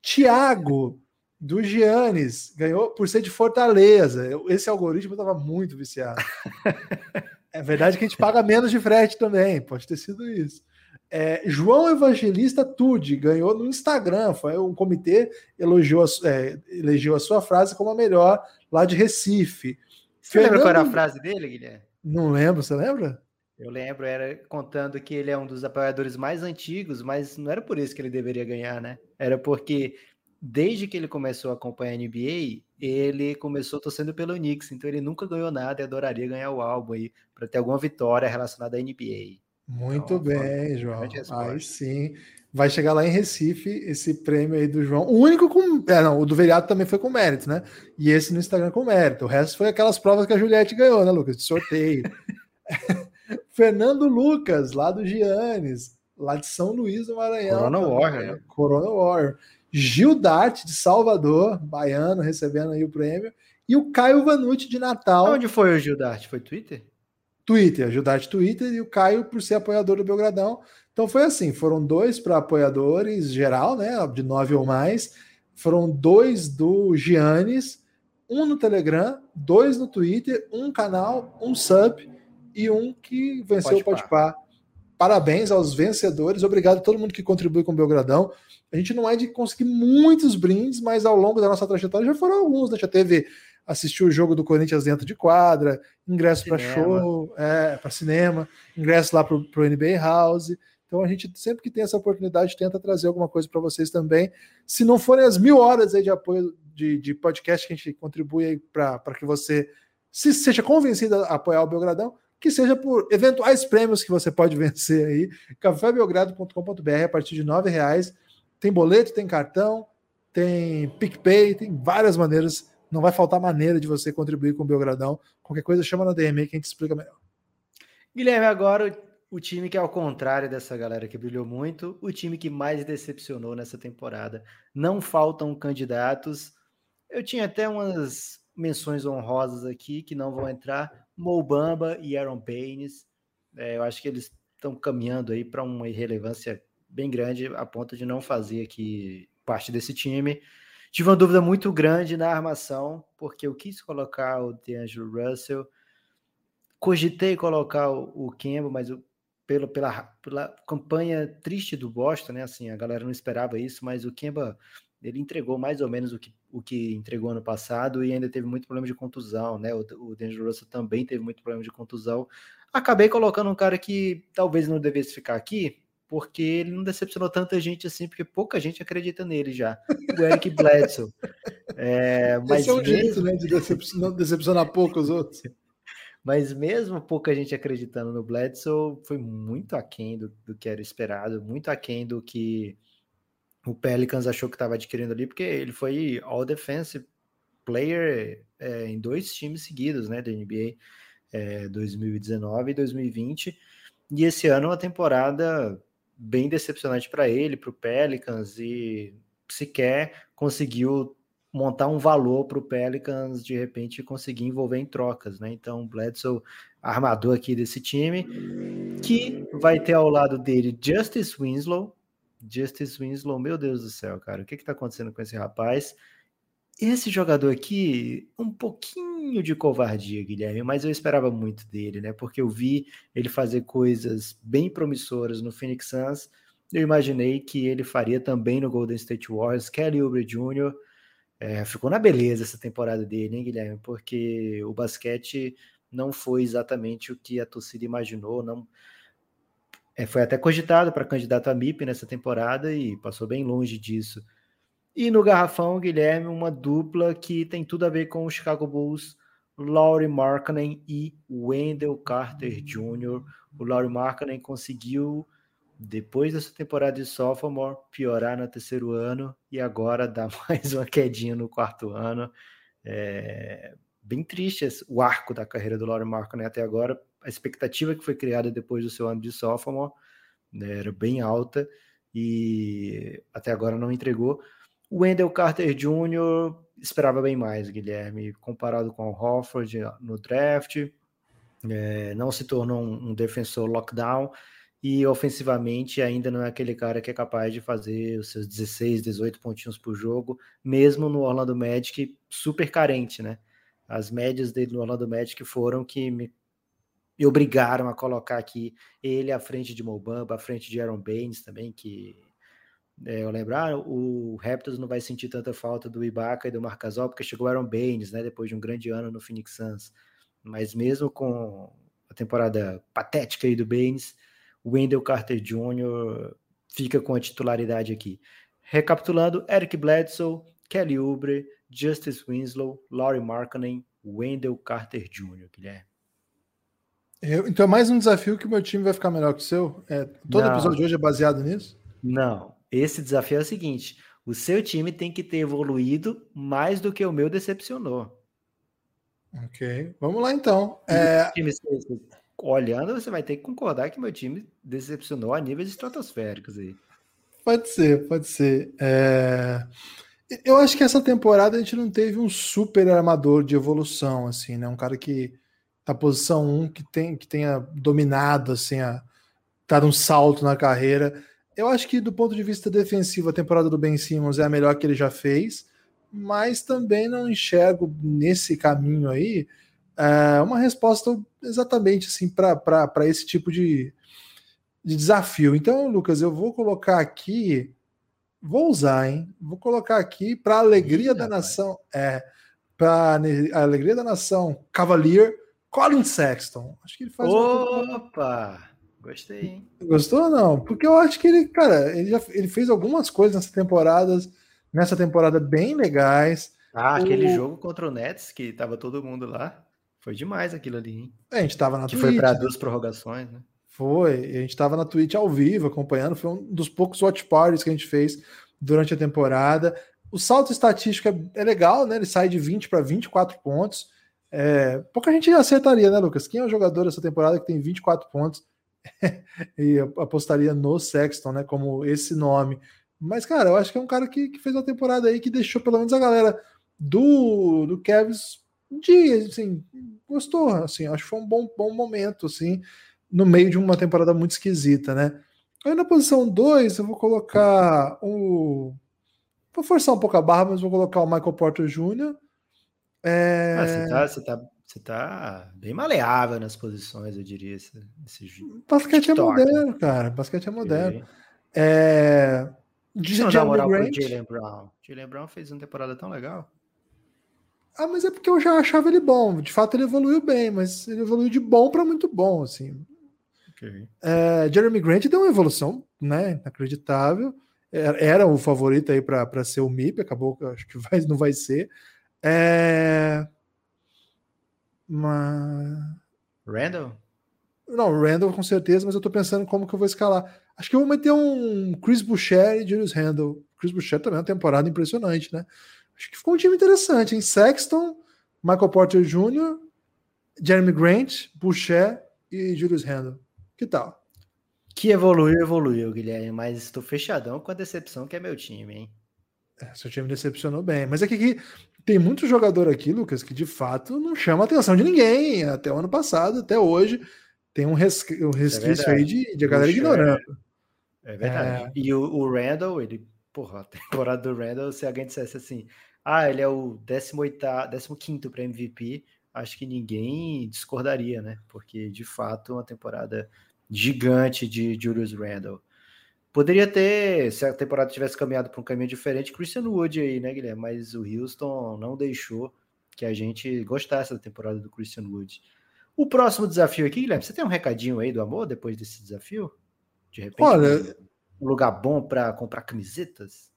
Tiago, do Giannis, ganhou por ser de Fortaleza. Esse algoritmo estava muito viciado. É verdade que a gente paga menos de frete também, pode ter sido isso. É, João Evangelista Tude ganhou no Instagram, foi um comitê elogiou, é, elegeu a sua frase como a melhor lá de Recife. Você Fernando... lembra qual era a frase dele, Guilherme? Não lembro, você lembra? Eu lembro, era contando que ele é um dos apoiadores mais antigos, mas não era por isso que ele deveria ganhar, né? Era porque desde que ele começou a acompanhar a NBA, ele começou torcendo pelo Knicks, então ele nunca ganhou nada e adoraria ganhar o álbum aí para ter alguma vitória relacionada à NBA. Muito então, bem, João. Aí sim. vai chegar lá em Recife esse prêmio aí do João. O único com. É, não, o do vereado também foi com mérito, né? E esse no Instagram com mérito. O resto foi aquelas provas que a Juliette ganhou, né, Lucas? De sorteio. Fernando Lucas, lá do Giannis, lá de São Luís do Maranhão. Corona Warrior, né? Corona Warrior. Gil Dart, de Salvador, baiano, recebendo aí o prêmio. E o Caio Vanucci, de Natal. Onde foi o Gil Dart? Foi Twitter? Twitter, Gil Dart Twitter e o Caio por ser apoiador do Belgradão. Então foi assim: foram dois para apoiadores geral, né? De nove ou mais. Foram dois do Giannis, um no Telegram, dois no Twitter, um canal, um sub e um que venceu Pode o Podpah. Parabéns aos vencedores, obrigado a todo mundo que contribui com o Belgradão. A gente não é de conseguir muitos brindes, mas ao longo da nossa trajetória já foram alguns, né? Já teve assistir o jogo do Corinthians dentro de quadra, ingresso para show, é, para cinema, ingresso lá para o NBA House. Então a gente sempre que tem essa oportunidade tenta trazer alguma coisa para vocês também. Se não forem as mil horas aí de apoio de, de podcast que a gente contribui para que você se seja convencido a apoiar o Belgradão, que seja por eventuais prêmios que você pode vencer aí. cafébelgrado.com.br a partir de nove reais. Tem boleto, tem cartão, tem PicPay, tem várias maneiras. Não vai faltar maneira de você contribuir com o Belgradão. Qualquer coisa chama na DM que a gente explica melhor. Guilherme, agora o time que, ao contrário dessa galera que brilhou muito, o time que mais decepcionou nessa temporada. Não faltam candidatos. Eu tinha até umas menções honrosas aqui que não vão entrar. Mobamba e Aaron Baines. É, eu acho que eles estão caminhando aí para uma irrelevância bem grande a ponto de não fazer aqui parte desse time. Tive uma dúvida muito grande na armação, porque eu quis colocar o D'Angelo Russell. Cogitei colocar o, Kemba, mas eu pela, pela, pela campanha triste do Boston, né? Assim, a galera não esperava isso, mas o Kemba ele entregou mais ou menos o que, o que entregou ano passado e ainda teve muito problema de contusão, né? O, o D'Angelo Russell também teve muito problema de contusão. Acabei colocando um cara que talvez não devesse ficar aqui, porque ele não decepcionou tanta gente assim, porque pouca gente acredita nele já. O Eric Bledsoe. É, mas Esse é um mesmo... jeito, né, de decepcionar, decepcionar poucos outros. Mas mesmo pouca gente acreditando no Bledsoe, foi muito aquém do, do que era esperado, muito aquém do que o Pelicans achou que estava adquirindo ali, porque ele foi All Defensive Player é, em dois times seguidos, né, da NBA, é, 2019 e 2020. E esse ano uma temporada bem decepcionante para ele, para o Pelicans, e sequer conseguiu montar um valor para o Pelicans de repente conseguir envolver em trocas, né? Então, Bledsoe, armador aqui desse time, que vai ter ao lado dele Justice Winslow. Justice Winslow, meu Deus do céu, cara, o que está acontecendo com esse rapaz? Esse jogador aqui, um pouquinho de covardia, Guilherme, mas eu esperava muito dele, né? Porque eu vi ele fazer coisas bem promissoras no Phoenix Suns. Eu imaginei que ele faria também no Golden State Warriors, Kelly Oubre Jr., é, ficou na beleza essa temporada dele, hein, Guilherme? Porque o basquete não foi exatamente o que a torcida imaginou, não é, foi até cogitado para candidato a MIP nessa temporada e passou bem longe disso. E no garrafão, Guilherme, uma dupla que tem tudo a ver com o Chicago Bulls, Laurie Markkanen e Wendell Carter Jr. O Laurie Markkanen conseguiu depois dessa temporada de sophomore, piorar no terceiro ano e agora dar mais uma quedinha no quarto ano. É bem triste o arco da carreira do Laurie né? Até agora, a expectativa que foi criada depois do seu ano de sophomore né, era bem alta e até agora não entregou. O Wendell Carter Jr. esperava bem mais, Guilherme, comparado com o Hofford no draft. É, não se tornou um, um defensor lockdown e ofensivamente ainda não é aquele cara que é capaz de fazer os seus 16, 18 pontinhos por jogo, mesmo no Orlando Magic super carente, né? As médias dele no Orlando Magic foram que me, me obrigaram a colocar aqui ele à frente de Mobamba, à frente de Aaron Baines também, que é, eu lembrar, ah, o Raptors não vai sentir tanta falta do Ibaka e do Marcasol, porque chegou Aaron Baines, né, depois de um grande ano no Phoenix Suns. Mas mesmo com a temporada patética aí do Baines, Wendell Carter Jr. fica com a titularidade aqui. Recapitulando, Eric Bledsoe, Kelly Oubre, Justice Winslow, Laurie Markkanen, Wendell Carter Jr., Guilherme. Eu, então é mais um desafio que o meu time vai ficar melhor que o seu? É, todo Não. episódio de hoje é baseado nisso? Não. Esse desafio é o seguinte: o seu time tem que ter evoluído mais do que o meu decepcionou. Ok, vamos lá então. É... olhando, você vai ter que concordar que meu time decepcionou a níveis estratosféricos aí. Pode ser, pode ser. É... Eu acho que essa temporada a gente não teve um super armador de evolução, assim, né? Um cara que na posição 1 que, tem, que tenha dominado, assim, a, dado um salto na carreira. Eu acho que do ponto de vista defensivo, a temporada do Ben Simmons é a melhor que ele já fez, mas também não enxergo nesse caminho aí é, uma resposta exatamente assim para esse tipo de, de desafio. Então, Lucas, eu vou colocar aqui Vou usar, hein? Vou colocar aqui para alegria Ih, da rapaz. nação. É, para alegria da nação, Cavalier Colin Sexton. Acho que ele faz. Opa! Gostei, hein? Gostou ou não? Porque eu acho que ele, cara, ele já ele fez algumas coisas nessa temporada, nessa temporada bem legais. Ah, o... aquele jogo contra o Nets que tava todo mundo lá. Foi demais aquilo ali, hein? É, a gente tava na Que Twitch, foi para duas prorrogações, né? Foi, a gente estava na Twitch ao vivo acompanhando, foi um dos poucos watch parties que a gente fez durante a temporada. O salto estatístico é, é legal, né? Ele sai de 20 para 24 pontos. É, pouca gente acertaria, né, Lucas? Quem é o jogador dessa temporada que tem 24 pontos e apostaria no Sexton, né? Como esse nome. Mas, cara, eu acho que é um cara que, que fez uma temporada aí que deixou pelo menos a galera do, do Cavs de, assim, gostou, assim, acho que foi um bom, bom momento, assim no meio de uma temporada muito esquisita, né? Aí na posição 2 eu vou colocar o. Vou forçar um pouco a barra, mas vou colocar o Michael Porter Jr. É... Ah, você, tá, você, tá, você tá bem maleável nas posições, eu diria. Esse, esse Basquete TikTok. é moderno, cara. Basquete é moderno. É... Deixa eu dar moral pro Jalen Brown. Jalen Brown fez uma temporada tão legal. Ah, mas é porque eu já achava ele bom. De fato, ele evoluiu bem, mas ele evoluiu de bom para muito bom, assim. Okay. É, Jeremy Grant deu uma evolução, né? Inacreditável. Era, era o favorito aí para ser o MIP, acabou, acho que vai, não vai ser. É... Mas... Randall? Não, Randall com certeza, mas eu tô pensando como que eu vou escalar. Acho que eu vou meter um Chris Boucher e Julius Randall. Chris Boucher também é uma temporada impressionante, né? Acho que ficou um time interessante, hein? Sexton, Michael Porter Jr., Jeremy Grant, Boucher e Julius Randall. Que tal? Que evoluiu, evoluiu, Guilherme, mas estou fechadão com a decepção que é meu time, hein? É, seu time decepcionou bem. Mas é que, que tem muito jogador aqui, Lucas, que de fato não chama a atenção de ninguém. Até o ano passado, até hoje, tem um, um resquício é aí de, de a galera ignorando. É, é verdade. É. E o, o, Randall, ele, porra, a temporada do Randall, se alguém dissesse assim, ah, ele é o 18, 15 para MVP, acho que ninguém discordaria, né? Porque de fato, uma temporada gigante de Julius Randle. Poderia ter, se a temporada tivesse caminhado para um caminho diferente, Christian Wood aí, né, Guilherme? Mas o Houston não deixou que a gente gostasse da temporada do Christian Wood. O próximo desafio aqui, Guilherme, você tem um recadinho aí do amor depois desse desafio? De repente, Olha, um lugar bom para comprar camisetas?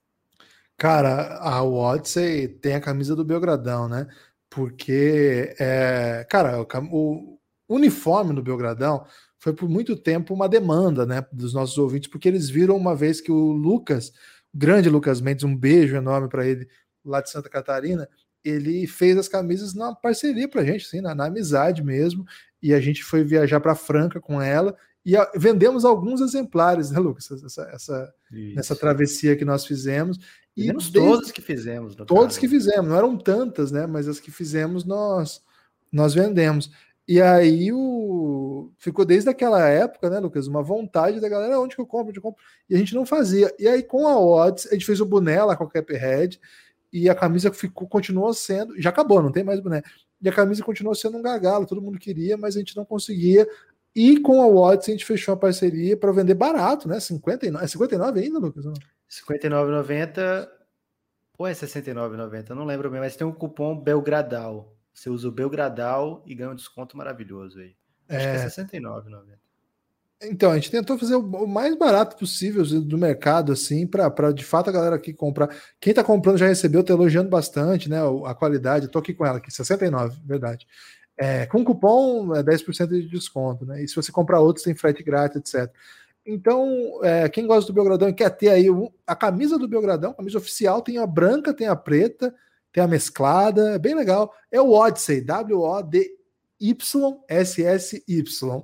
Cara, a Odyssey tem a camisa do Belgradão, né? Porque, é, cara, o, o uniforme do Belgradão foi por muito tempo uma demanda né, dos nossos ouvintes, porque eles viram uma vez que o Lucas, o grande Lucas Mendes, um beijo enorme para ele lá de Santa Catarina, ele fez as camisas na parceria para a gente, assim, na, na, amizade mesmo, e a gente foi viajar para Franca com ela e a, vendemos alguns exemplares, né, Lucas? Essa, essa, essa travessia que nós fizemos. Fizemos e desde, todas que fizemos. Todas que fizemos, não eram tantas, né? Mas as que fizemos nós, nós vendemos. E aí o... ficou desde aquela época, né, Lucas, uma vontade da galera, onde que eu compro, onde eu compro? E a gente não fazia. E aí com a Odds, a gente fez o boné lá com a Caphead e a camisa ficou, continuou sendo, já acabou, não tem mais boné. E a camisa continuou sendo um gargalo, todo mundo queria, mas a gente não conseguia. E com a Watts a gente fechou uma parceria para vender barato, né? 59, é 59 ainda, Lucas? 59,90 ou é 69,90? Não lembro bem, mas tem um cupom Belgradal. Você usa o Belgradal e ganha um desconto maravilhoso aí. Acho é... que é 69,90. Então, a gente tentou fazer o mais barato possível do mercado, assim, para de fato a galera aqui comprar. Quem está comprando já recebeu, está elogiando bastante, né? A qualidade. Estou aqui com ela aqui, 69, verdade. É, com cupom é 10% de desconto, né? E se você comprar outros, tem frete grátis, etc. Então, é, quem gosta do Belgradão e quer ter aí a camisa do Belgradão, a camisa oficial, tem a branca, tem a preta, tem a mesclada, é bem legal. É o Odyssey, W-O-D-Y-S-S-Y.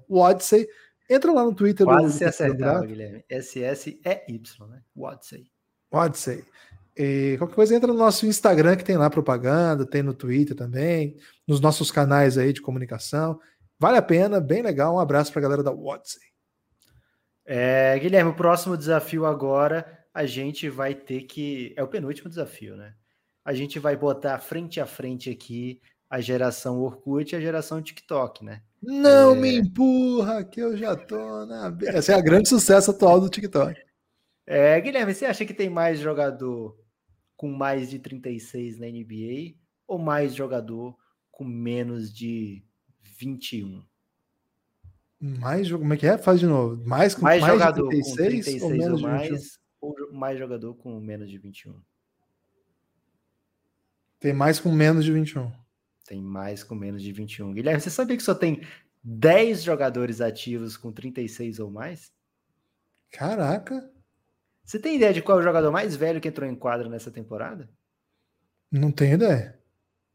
O Odyssey. Entra lá no Twitter. Quase se acertava, Guilherme. S-S-E-Y, né? Odyssey. Odyssey. E qualquer coisa entra no nosso Instagram, que tem lá propaganda, tem no Twitter também, nos nossos canais aí de comunicação. Vale a pena, bem legal. Um abraço para a galera da Odyssey. É, Guilherme, o próximo desafio agora, a gente vai ter que. É o penúltimo desafio, né? A gente vai botar frente a frente aqui a geração Orkut e a geração TikTok, né? Não é... me empurra, que eu já tô na. Esse é o grande sucesso atual do TikTok. É, Guilherme, você acha que tem mais jogador com mais de 36 na NBA ou mais jogador com menos de 21? Mais como é que é? Faz de novo. Mais com mais, mais jogador 36, com 36 ou, menos ou mais, ou mais jogador com menos de 21. Tem mais com menos de 21. Tem mais com menos de 21. Guilherme, você sabia que só tem 10 jogadores ativos com 36 ou mais? Caraca. Você tem ideia de qual é o jogador mais velho que entrou em quadra nessa temporada? Não tenho ideia.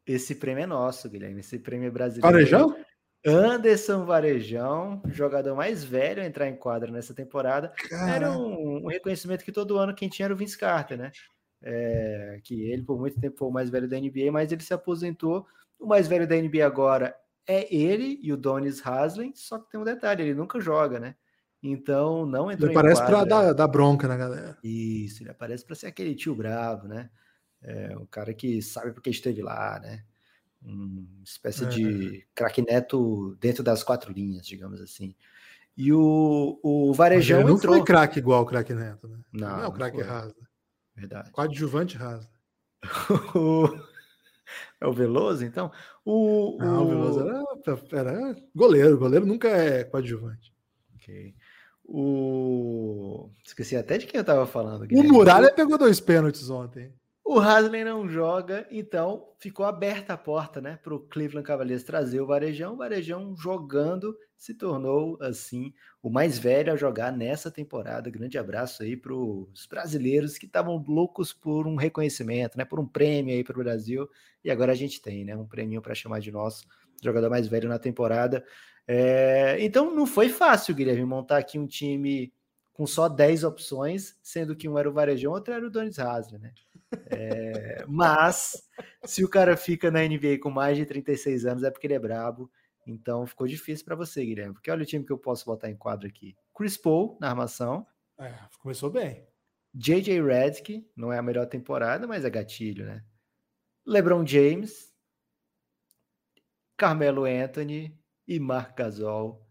Esse prêmio é nosso, Guilherme. Esse prêmio é brasileiro. Varejão? Anderson Varejão, jogador mais velho a entrar em quadra nessa temporada. Caraca. Era um, um, reconhecimento que todo ano quem tinha era o Vince Carter, né? É, que ele por muito tempo foi o mais velho da NBA, mas ele se aposentou. O mais velho da NBA agora é ele e o Donis Haslem, só que tem um detalhe, ele nunca joga, né? Então não entrou ele aparece para dar, dar, bronca na galera. Isso, ele aparece para ser aquele tio bravo, né? É, um cara que sabe porque esteve lá, né? uma espécie é. de craque neto dentro das quatro linhas, digamos assim. E o, o Varejão não entrou. Não foi craque igual o craque neto, né? Não, não é o craque raso. Verdade. Coadjuvante raso. é o Veloso, então? O, não, o, o Veloso era, era goleiro. Goleiro nunca é coadjuvante. Ok. O... Esqueci até de quem eu estava falando. O Muralha pegou dois pênaltis ontem. O Haslem não joga, então ficou aberta a porta né, para o Cleveland Cavaliers trazer o Varejão. O Varejão jogando se tornou, assim, o mais velho a jogar nessa temporada. Grande abraço aí para os brasileiros que estavam loucos por um reconhecimento, né, por um prêmio aí para o Brasil. E agora a gente tem né, um prêmio para chamar de nosso jogador mais velho na temporada. É, então não foi fácil, Guilherme, montar aqui um time com só 10 opções, sendo que um era o Varejão, outro era o Donis Haslem, né? É, mas se o cara fica na NBA com mais de 36 anos é porque ele é brabo. Então ficou difícil para você, Guilherme. Porque olha o time que eu posso botar em quadro aqui: Chris Paul na armação. É, começou bem. JJ Redick, não é a melhor temporada, mas é gatilho, né? LeBron James, Carmelo Anthony e Marc Gasol.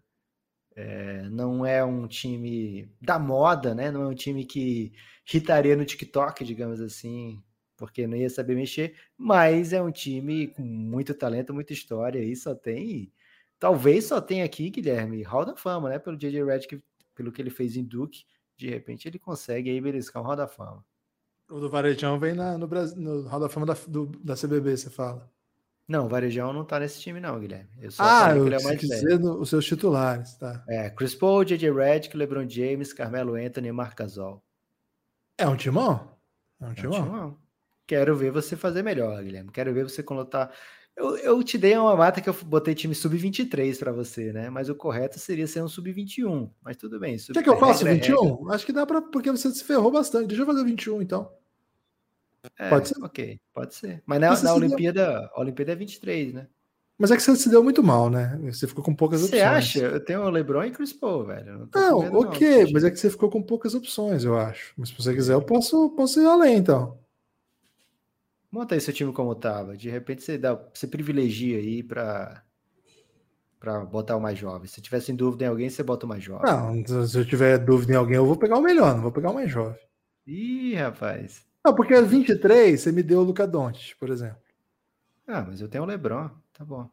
É, não é um time da moda, né? Não é um time que hitaria no TikTok, digamos assim, porque não ia saber mexer, mas é um time com muito talento, muita história e só tem, talvez só tenha aqui, Guilherme, Hall da Fama, né? Pelo JJ Redick, pelo que ele fez em Duke, de repente ele consegue aí beliscar um Hall da Fama. O do Varejão vem na, no, Brasil, no Hall da Fama da, do, da CBB, você fala. Não, o Varejão não tá nesse time, não, Guilherme. Eu ah, eu ele é mais dizendo os seus titulares, tá? É, Chris Paul, J.J. Redick, LeBron James, Carmelo Anthony e Marc Gasol. É um timão? É um timão. É um timão. Quero ver você fazer melhor, Guilherme. Quero ver você colocar. Eu, eu te dei uma mata que eu botei time sub-23 para você, né? Mas o correto seria ser um sub-21. Mas tudo bem. Sub... Quer que eu faça 21? É Acho que dá para. Porque você se ferrou bastante. Deixa eu fazer 21, então. É, pode ser? Ok, pode ser. Mas na, na Olimpíada, deu... a Olimpíada é 23, né? Mas é que você se deu muito mal, né? Você ficou com poucas opções. Você acha? Eu tenho o LeBron e Chris Paul, velho. Não, não ok, não, mas é que você ficou com poucas opções, eu acho. Mas se você quiser, eu posso, posso ir além, então. Monta aí seu time como tava. De repente você dá, você privilegia aí para para botar o mais jovem. Se tivesse em dúvida em alguém, você bota o mais jovem. Não, se eu tiver dúvida em alguém, eu vou pegar o melhor, não vou pegar o mais jovem. Ih, rapaz. Não, porque 23 você me deu o Luca Doncic, por exemplo. Ah, mas eu tenho o LeBron, tá bom.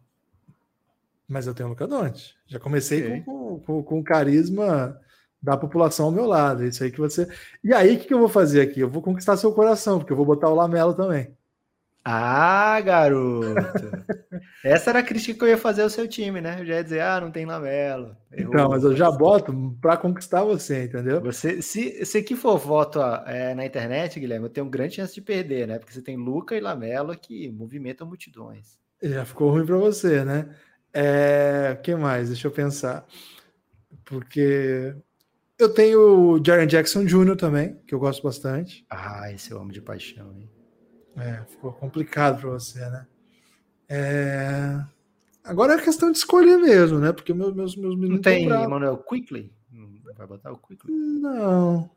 Mas eu tenho o Luca Doncic. Já comecei okay. com, com, com, carisma da população ao meu lado. Isso aí que você. E aí, o que, que eu vou fazer aqui? Eu vou conquistar seu coração, porque eu vou botar o Lamelo também. Ah, garoto! Essa era a crítica que eu ia fazer ao seu time, né? Eu já ia dizer, ah, não tem Lamelo. Errou. Então, mas eu já boto para conquistar você, entendeu? Você, se, se aqui for voto é, na internet, Guilherme, eu tenho grande chance de perder, né? Porque você tem Luca e Lamelo que movimentam multidões. Já ficou ruim para você, né? É, que mais? Deixa eu pensar. Porque eu tenho o Jaren Jackson Jr. também, que eu gosto bastante. Ah, esse eu amo de paixão, hein? É, ficou complicado para você, né? É... Agora é questão de escolher mesmo, né? Porque meus, meus, meus meninos. Não tem Emmanuel Quickly? Não vai botar o Quickly? Não.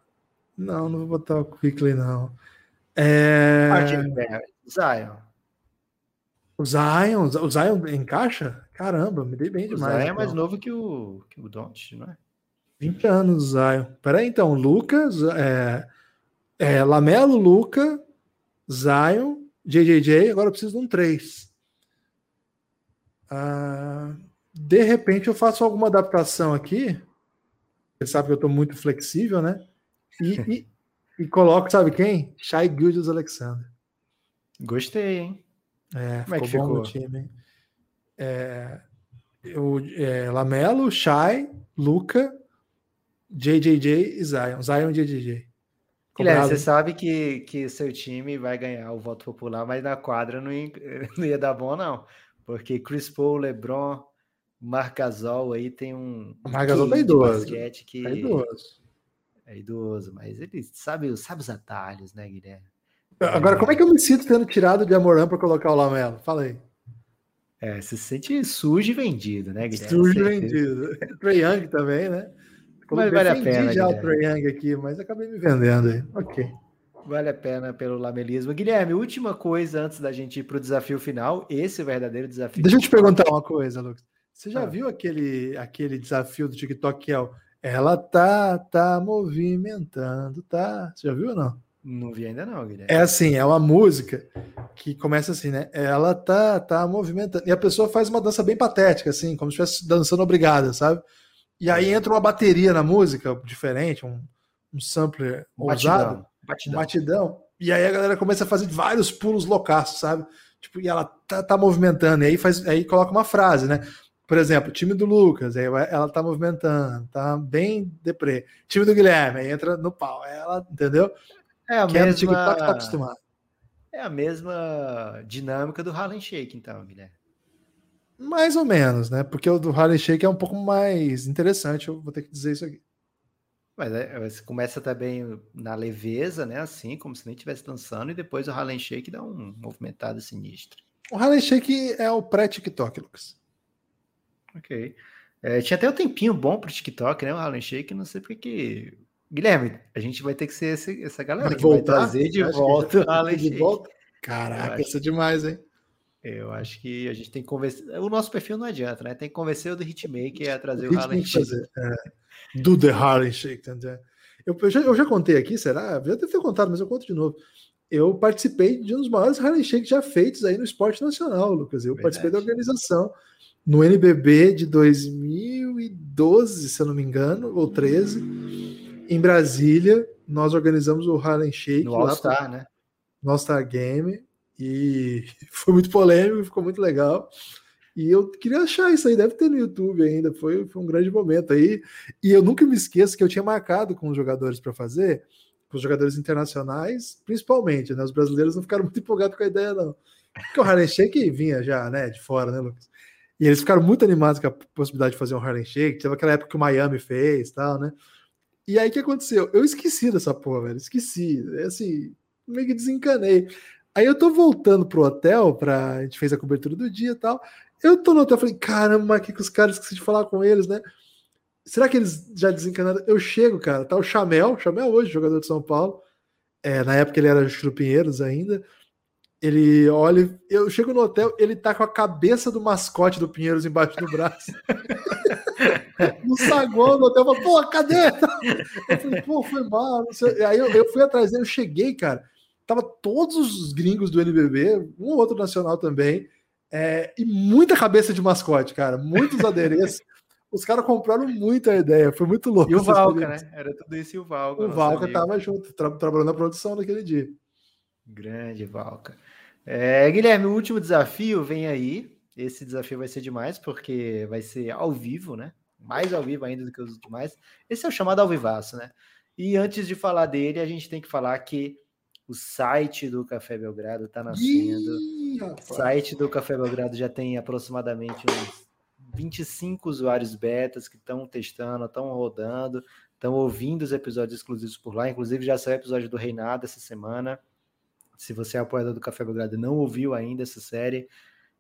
Não, não vou botar o Quickly, não. É... Zion. O Zion, o Zion encaixa? Caramba, me dei bem demais. O Zion é mais novo que o, que o Don't, não é? 20 anos, Zion. Peraí, então, Lucas, é, é, Lamelo, Luca, Zion, JJJ, agora eu preciso de um 3. Ah, de repente eu faço alguma adaptação aqui. Você sabe que eu estou muito flexível, né? E, e, e, coloco, sabe quem? Shai Gildas Alexander. Gostei, hein? É, Como é que ficou? time? É, eu, é, Lamelo, Shai, Luca, JJJ e Zion. Zion e JJJ. Guilherme, você sabe que, que seu time vai ganhar o voto popular, mas na quadra não ia, não ia dar bom, não. Porque Chris Paul, LeBron, Marcasol aí tem um. Marcasol tá idoso. Que tá idoso. É idoso, mas ele sabe, sabe os atalhos, né, Guilherme? Agora, como é que eu me sinto tendo tirado de Amorã para colocar o Lamelo? Fala aí. É, você se sente sujo e vendido, né, Guilherme? Sujo e vendido. Trey Young também, né? Mas vale a pena. já Guilherme. o Trae Young aqui, mas acabei me vendendo aí. Ok. Vale a pena pelo lamelismo. Guilherme, última coisa antes da gente ir para o desafio final, esse é o verdadeiro desafio. Deixa eu te perguntar uma coisa, Lucas. Você já ah. viu aquele, aquele desafio do TikTok que é o Ela tá, tá movimentando, tá? Você já viu ou não? Não vi ainda não, Guilherme. É assim, é uma música que começa assim, né? Ela tá, tá movimentando. E a pessoa faz uma dança bem patética, assim, como se estivesse dançando obrigada, sabe? E aí entra uma bateria na música diferente, um, um sampler um ousado, batidão. Um batidão. E aí a galera começa a fazer vários pulos loucaços, sabe? Tipo, e ela tá, tá, movimentando, e aí faz, aí coloca uma frase, né? Por exemplo, time do Lucas, aí ela tá movimentando, tá bem deprê. Time do Guilherme, aí entra no pau, ela, entendeu? É a Quem mesma... TikTok tá acostumado. É a mesma dinâmica do Harlem Shake, então, Guilherme. Mais ou menos, né? Porque o do Harlem Shake é um pouco mais interessante, eu vou ter que dizer isso aqui. Mas é, você começa também na leveza, né? Assim, como se nem estivesse dançando, e depois o Harlem Shake dá um movimentado sinistro. O Harlem Shake é o pré-TikTok, Lucas. Ok. É, tinha até um tempinho bom pro TikTok, né? O Harlem Shake, não sei porque. Guilherme, a gente vai ter que ser esse, essa galera vai que voltar? vai trazer de volta o Harlem Shake. Volta? Caraca, isso é demais, hein? Eu acho que a gente tem que convencer. O nosso perfil não adianta, né? Tem que convencer o do Hitmaker a trazer o, o Harlem Shake. É, do The Harlem Shake. Eu, eu, já, eu já contei aqui, será? Eu já deve ter contado, mas eu conto de novo. Eu participei de um dos maiores Harlem Shake já feitos aí no esporte nacional, Lucas. Eu Verdade. participei da organização no NBB de 2012, se eu não me engano, ou 13, em Brasília. Nós organizamos o Harlem Shake. No All-Star, né? No All-Star Game. E foi muito polêmico, ficou muito legal. E eu queria achar isso aí, deve ter no YouTube ainda. Foi, foi um grande momento aí. E eu nunca me esqueço que eu tinha marcado com os jogadores para fazer, com os jogadores internacionais, principalmente, né? Os brasileiros não ficaram muito empolgados com a ideia, não. Porque o Harlem Shake vinha já, né, de fora, né, Lucas? E eles ficaram muito animados com a possibilidade de fazer um Harlem Shake. Teve aquela época que o Miami fez tal, né? E aí o que aconteceu? Eu esqueci dessa porra, velho. Esqueci. É assim, meio que desencanei. Aí eu tô voltando pro hotel, pra, a gente fez a cobertura do dia e tal. Eu tô no hotel, falei, caramba, que, que os caras esqueci de falar com eles, né? Será que eles já desencanaram? Eu chego, cara, tá o Chamel, Chamel hoje, jogador de São Paulo. É, na época ele era Pinheiros ainda. Ele olha, eu chego no hotel, ele tá com a cabeça do mascote do Pinheiros embaixo do braço. no saguão do hotel, pô, cadê? Eu falei, pô, foi mal. Aí eu, eu fui atrás dele, eu cheguei, cara. Tava todos os gringos do NBB, um ou outro nacional também, é, e muita cabeça de mascote, cara, muitos adereços. Os caras compraram muita ideia, foi muito louco. E o Valka, né? Era tudo isso e o Valka. O Valka amigo. tava junto, tra trabalhando na produção naquele dia. Grande Valka. É, Guilherme, o último desafio vem aí. Esse desafio vai ser demais, porque vai ser ao vivo, né? Mais ao vivo ainda do que os demais. Esse é o chamado ao vivaço, né? E antes de falar dele, a gente tem que falar que o site do Café Belgrado está nascendo. Ih, o site do Café Belgrado já tem aproximadamente uns 25 usuários betas que estão testando, estão rodando, estão ouvindo os episódios exclusivos por lá. Inclusive, já saiu o episódio do Reinado essa semana. Se você é apoiador do Café Belgrado e não ouviu ainda essa série,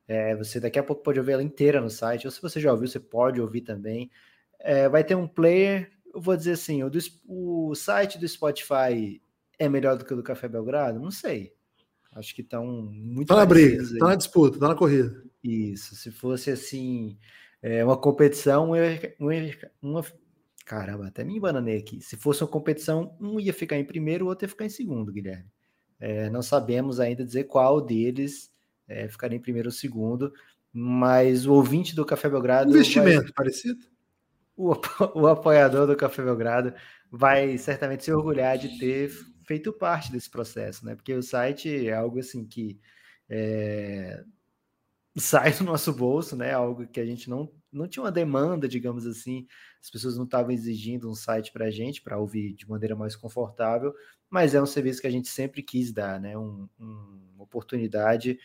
é, você daqui a pouco pode ouvir ela inteira no site. Ou se você já ouviu, você pode ouvir também. É, vai ter um player eu vou dizer assim, o, do, o site do Spotify é melhor do que o do Café Belgrado? Não sei. Acho que estão muito. Tá na briga, aí. tá na disputa, tá na corrida. Isso. Se fosse assim, é, uma competição, uma, uma, caramba, até me embananei aqui. Se fosse uma competição, um ia ficar em primeiro, o outro ia ficar em segundo, Guilherme. É, não sabemos ainda dizer qual deles é, ficaria em primeiro ou segundo, mas o ouvinte do Café Belgrado. Investimento vai... parecido? o, o apoiador do Café Belgrado vai certamente se orgulhar de ter feito parte desse processo, né? Porque o site é algo assim que é, sai do nosso bolso, né? Algo que a gente não, não tinha uma demanda, digamos assim. As pessoas não estavam exigindo um site para a gente para ouvir de maneira mais confortável, mas é um serviço que a gente sempre quis dar, né? Um, um, uma oportunidade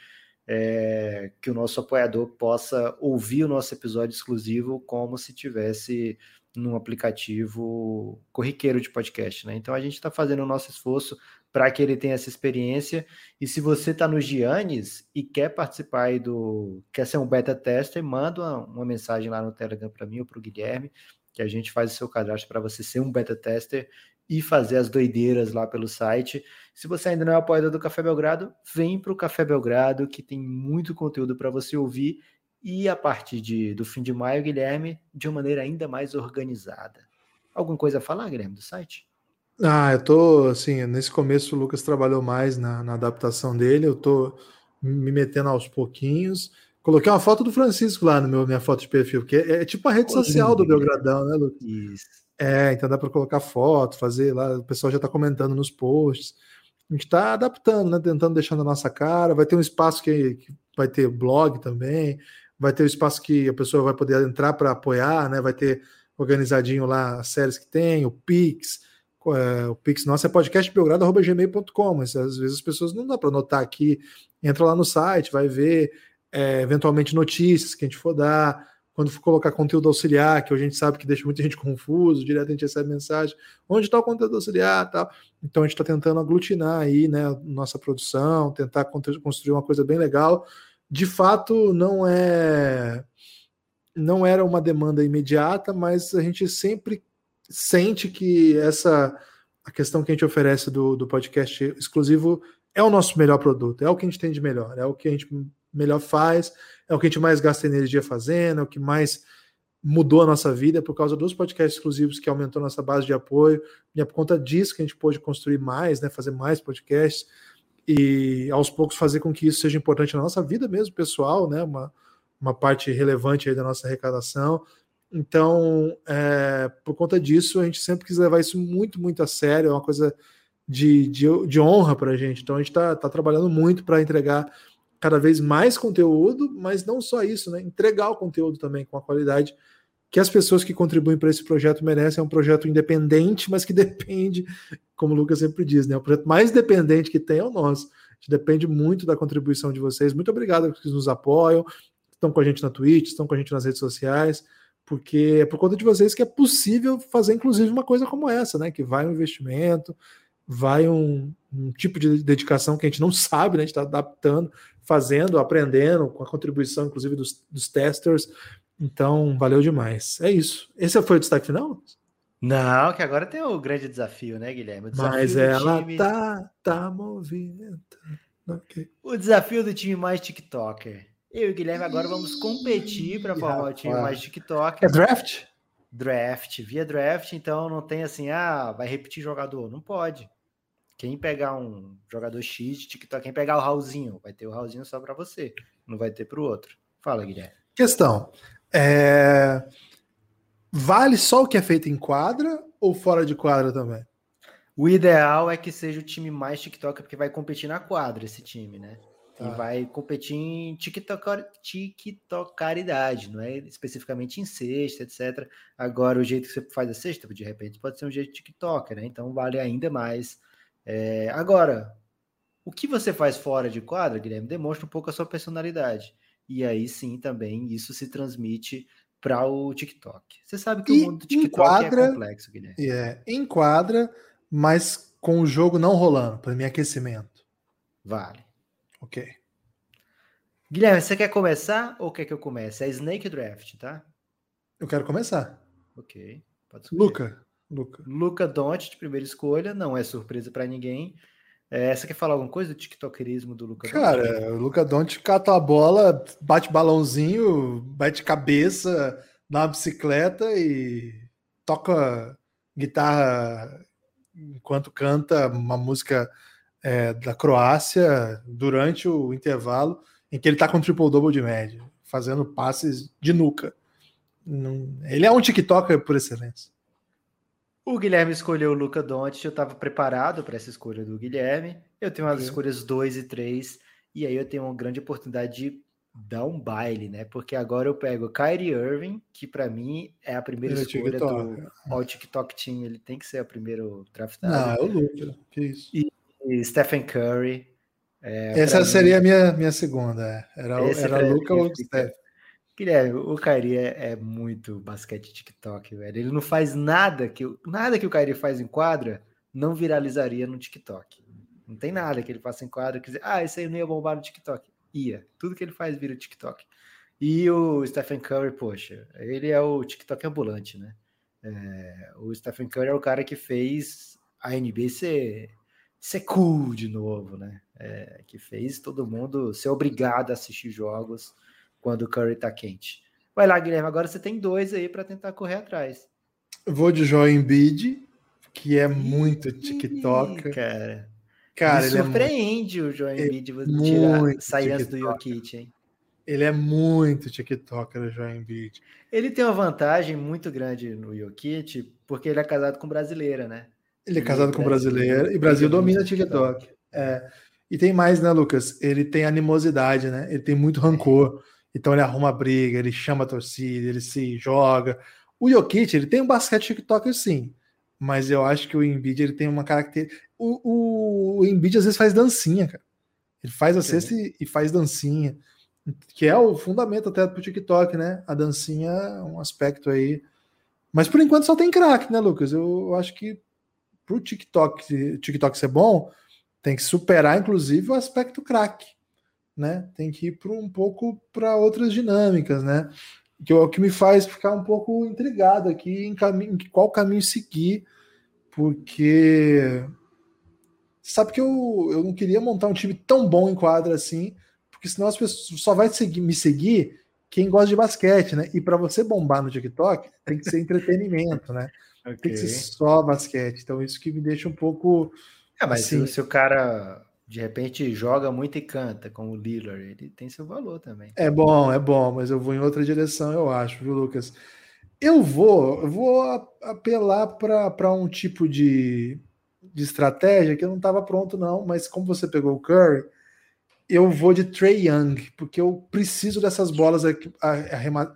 é, que o nosso apoiador possa ouvir o nosso episódio exclusivo como se tivesse num aplicativo corriqueiro de podcast, né? Então a gente está fazendo o nosso esforço para que ele tenha essa experiência. E se você está no Giannis e quer participar aí do. quer ser um beta tester, manda uma, uma mensagem lá no Telegram para mim ou para o Guilherme, que a gente faz o seu cadastro para você ser um beta tester e fazer as doideiras lá pelo site. Se você ainda não é apoiador do Café Belgrado, vem para o Café Belgrado, que tem muito conteúdo para você ouvir. E a partir de, do fim de maio, Guilherme, de uma maneira ainda mais organizada. Alguma coisa a falar, Guilherme, do site? Ah, eu tô assim, nesse começo o Lucas trabalhou mais na, na adaptação dele, eu tô me metendo aos pouquinhos. Coloquei uma foto do Francisco lá no meu minha foto de perfil, porque é, é tipo a rede social do Belgradão, né, Lucas? Isso. É, então dá para colocar foto, fazer lá, o pessoal já está comentando nos posts. A gente está adaptando, né? Tentando deixando a nossa cara. Vai ter um espaço que, que vai ter blog também, vai ter um espaço que a pessoa vai poder entrar para apoiar, né? Vai ter organizadinho lá as séries que tem, o Pix. É, o Pix nosso é podcastbelgrado.gmail.com, mas às vezes as pessoas não dá para anotar aqui. Entra lá no site, vai ver é, eventualmente notícias que a gente for dar quando for colocar conteúdo auxiliar, que a gente sabe que deixa muita gente confuso, direto a gente recebe mensagem, onde está o conteúdo auxiliar tal. Então a gente está tentando aglutinar aí, né, nossa produção, tentar construir uma coisa bem legal. De fato, não é não era uma demanda imediata, mas a gente sempre sente que essa a questão que a gente oferece do, do podcast exclusivo é o nosso melhor produto, é o que a gente tem de melhor, é o que a gente melhor faz, é o que a gente mais gasta energia fazendo, é o que mais mudou a nossa vida por causa dos podcasts exclusivos que aumentou nossa base de apoio, e é por conta disso que a gente pôde construir mais, né, fazer mais podcasts e aos poucos fazer com que isso seja importante na nossa vida mesmo, pessoal, né, uma, uma parte relevante da nossa arrecadação. Então, é, por conta disso, a gente sempre quis levar isso muito, muito a sério, é uma coisa de, de, de honra para a gente. Então, a gente está tá trabalhando muito para entregar cada vez mais conteúdo, mas não só isso, né? Entregar o conteúdo também com a qualidade que as pessoas que contribuem para esse projeto merecem. É um projeto independente, mas que depende, como o Lucas sempre diz, né? O projeto mais dependente que tem é o nosso. A gente depende muito da contribuição de vocês. Muito obrigado aos que nos apoiam, estão com a gente na Twitch, estão com a gente nas redes sociais, porque é por conta de vocês que é possível fazer, inclusive, uma coisa como essa, né? Que vai um investimento, vai um, um tipo de dedicação que a gente não sabe, né? A gente está adaptando, fazendo, aprendendo, com a contribuição, inclusive, dos, dos testers. Então, valeu demais. É isso. Esse foi o destaque final? Não, que agora tem o grande desafio, né, Guilherme? Mas ela time... tá, tá movimento. Okay. O desafio do time mais TikToker. Eu e o Guilherme agora vamos competir para formar o time mais TikToker. É draft? Draft, via draft, então não tem assim, ah, vai repetir jogador. Não pode. Quem pegar um jogador X de TikTok, quem pegar o Raulzinho, vai ter o Raulzinho só para você, não vai ter para o outro. Fala, Guilherme. Questão. É... Vale só o que é feito em quadra ou fora de quadra também? O ideal é que seja o time mais TikTok, porque vai competir na quadra esse time, né? E tá. vai competir em TikTokaridade, não é especificamente em sexta, etc. Agora, o jeito que você faz a sexta, de repente, pode ser um jeito TikToker, né? Então vale ainda mais. É... Agora, o que você faz fora de quadra, Guilherme, demonstra um pouco a sua personalidade. E aí sim também isso se transmite para o TikTok. Você sabe que e o mundo do TikTok enquadra, é complexo, Guilherme. É, enquadra, mas com o jogo não rolando, para mim aquecimento. Vale. Ok. Guilherme, você quer começar ou quer que eu comece? É Snake Draft, tá? Eu quero começar. Ok. Luca. Luca. Luca Doncic, primeira escolha, não é surpresa para ninguém. É, você quer falar alguma coisa do tiktokerismo do Luca Cara, Doncic? o Luca Doncic cata a bola, bate balãozinho, bate cabeça, uma bicicleta e toca guitarra enquanto canta uma música é, da Croácia durante o intervalo em que ele tá com triple-double de média, fazendo passes de nuca. Ele é um TikToker por excelência. O Guilherme escolheu o Luca Doncic, eu estava preparado para essa escolha do Guilherme. Eu tenho as escolhas 2 e 3, e aí eu tenho uma grande oportunidade de dar um baile, né? Porque agora eu pego Kyrie Irving, que para mim é a primeira é escolha é do All TikTok Team, ele tem que ser o primeiro draftado. Não, é o Luca, isso. E, e Stephen Curry. É, Essa seria a minha, minha segunda, é. era, era Luca ou Stephen. Guilherme, o Kairi é, é, muito basquete TikTok, velho. Ele não faz nada que nada que o Kairi faz em quadra não viralizaria no TikTok. Não tem nada que ele faça em quadra que dizer, ah, esse aí não ia bombar no TikTok. Ia. Tudo que ele faz vira TikTok. E o Stephen Curry, poxa, ele é o TikTok ambulante, né? É, o Stephen Curry é o cara que fez a NBA ser, ser cool de novo, né? É, que fez todo mundo ser obrigado a assistir jogos quando o Curry tá quente. Vai lá, Guilherme, agora você tem dois aí para tentar correr atrás. vou de Joel Embiid, que é muito TikTok. Cara, cara ele surpreende é muito, o Joel Embiid você tirar, sair antes do Jokic, hein? Ele é muito TikToker, o Joel Embiid. Ele tem uma vantagem muito grande no Jokic, porque ele é casado com brasileira, né? Ele é casado com brasileira e Brasil domina TikTok. TikTok. É. E tem mais, né, Lucas? Ele tem animosidade, né? Ele tem muito rancor. Então ele arruma briga, ele chama a torcida, ele se joga. O Jokic, ele tem um basquete TikToker sim, mas eu acho que o Embiid ele tem uma característica. O, o, o Embiid às vezes faz dancinha, cara. Ele faz a cesta e, e, faz dancinha, que é o fundamento até pro TikTok, né? A dancinha é um aspecto aí. Mas por enquanto só tem craque, né, Lucas? Eu, eu acho que pro TikTok, TikTok ser bom, tem que superar, inclusive, o aspecto craque né? Tem que ir para um pouco para outras dinâmicas, né? Que é o que me faz ficar um pouco intrigado aqui em, caminho, em qual caminho seguir, porque sabe que eu, eu não queria montar um time tão bom em quadra assim, porque senão as pessoas só vai seguir, me seguir quem gosta de basquete, né? E para você bombar no TikTok, tem que ser entretenimento, né? Okay. Tem que ser só basquete. Então isso que me deixa um pouco é, mas assim, se, se o cara de repente joga muito e canta, como o Lillard, ele tem seu valor também. É bom, é bom, mas eu vou em outra direção, eu acho, viu, Lucas? Eu vou, eu vou apelar para um tipo de, de estratégia que eu não estava pronto, não, mas como você pegou o Curry, eu vou de Trey Young, porque eu preciso dessas bolas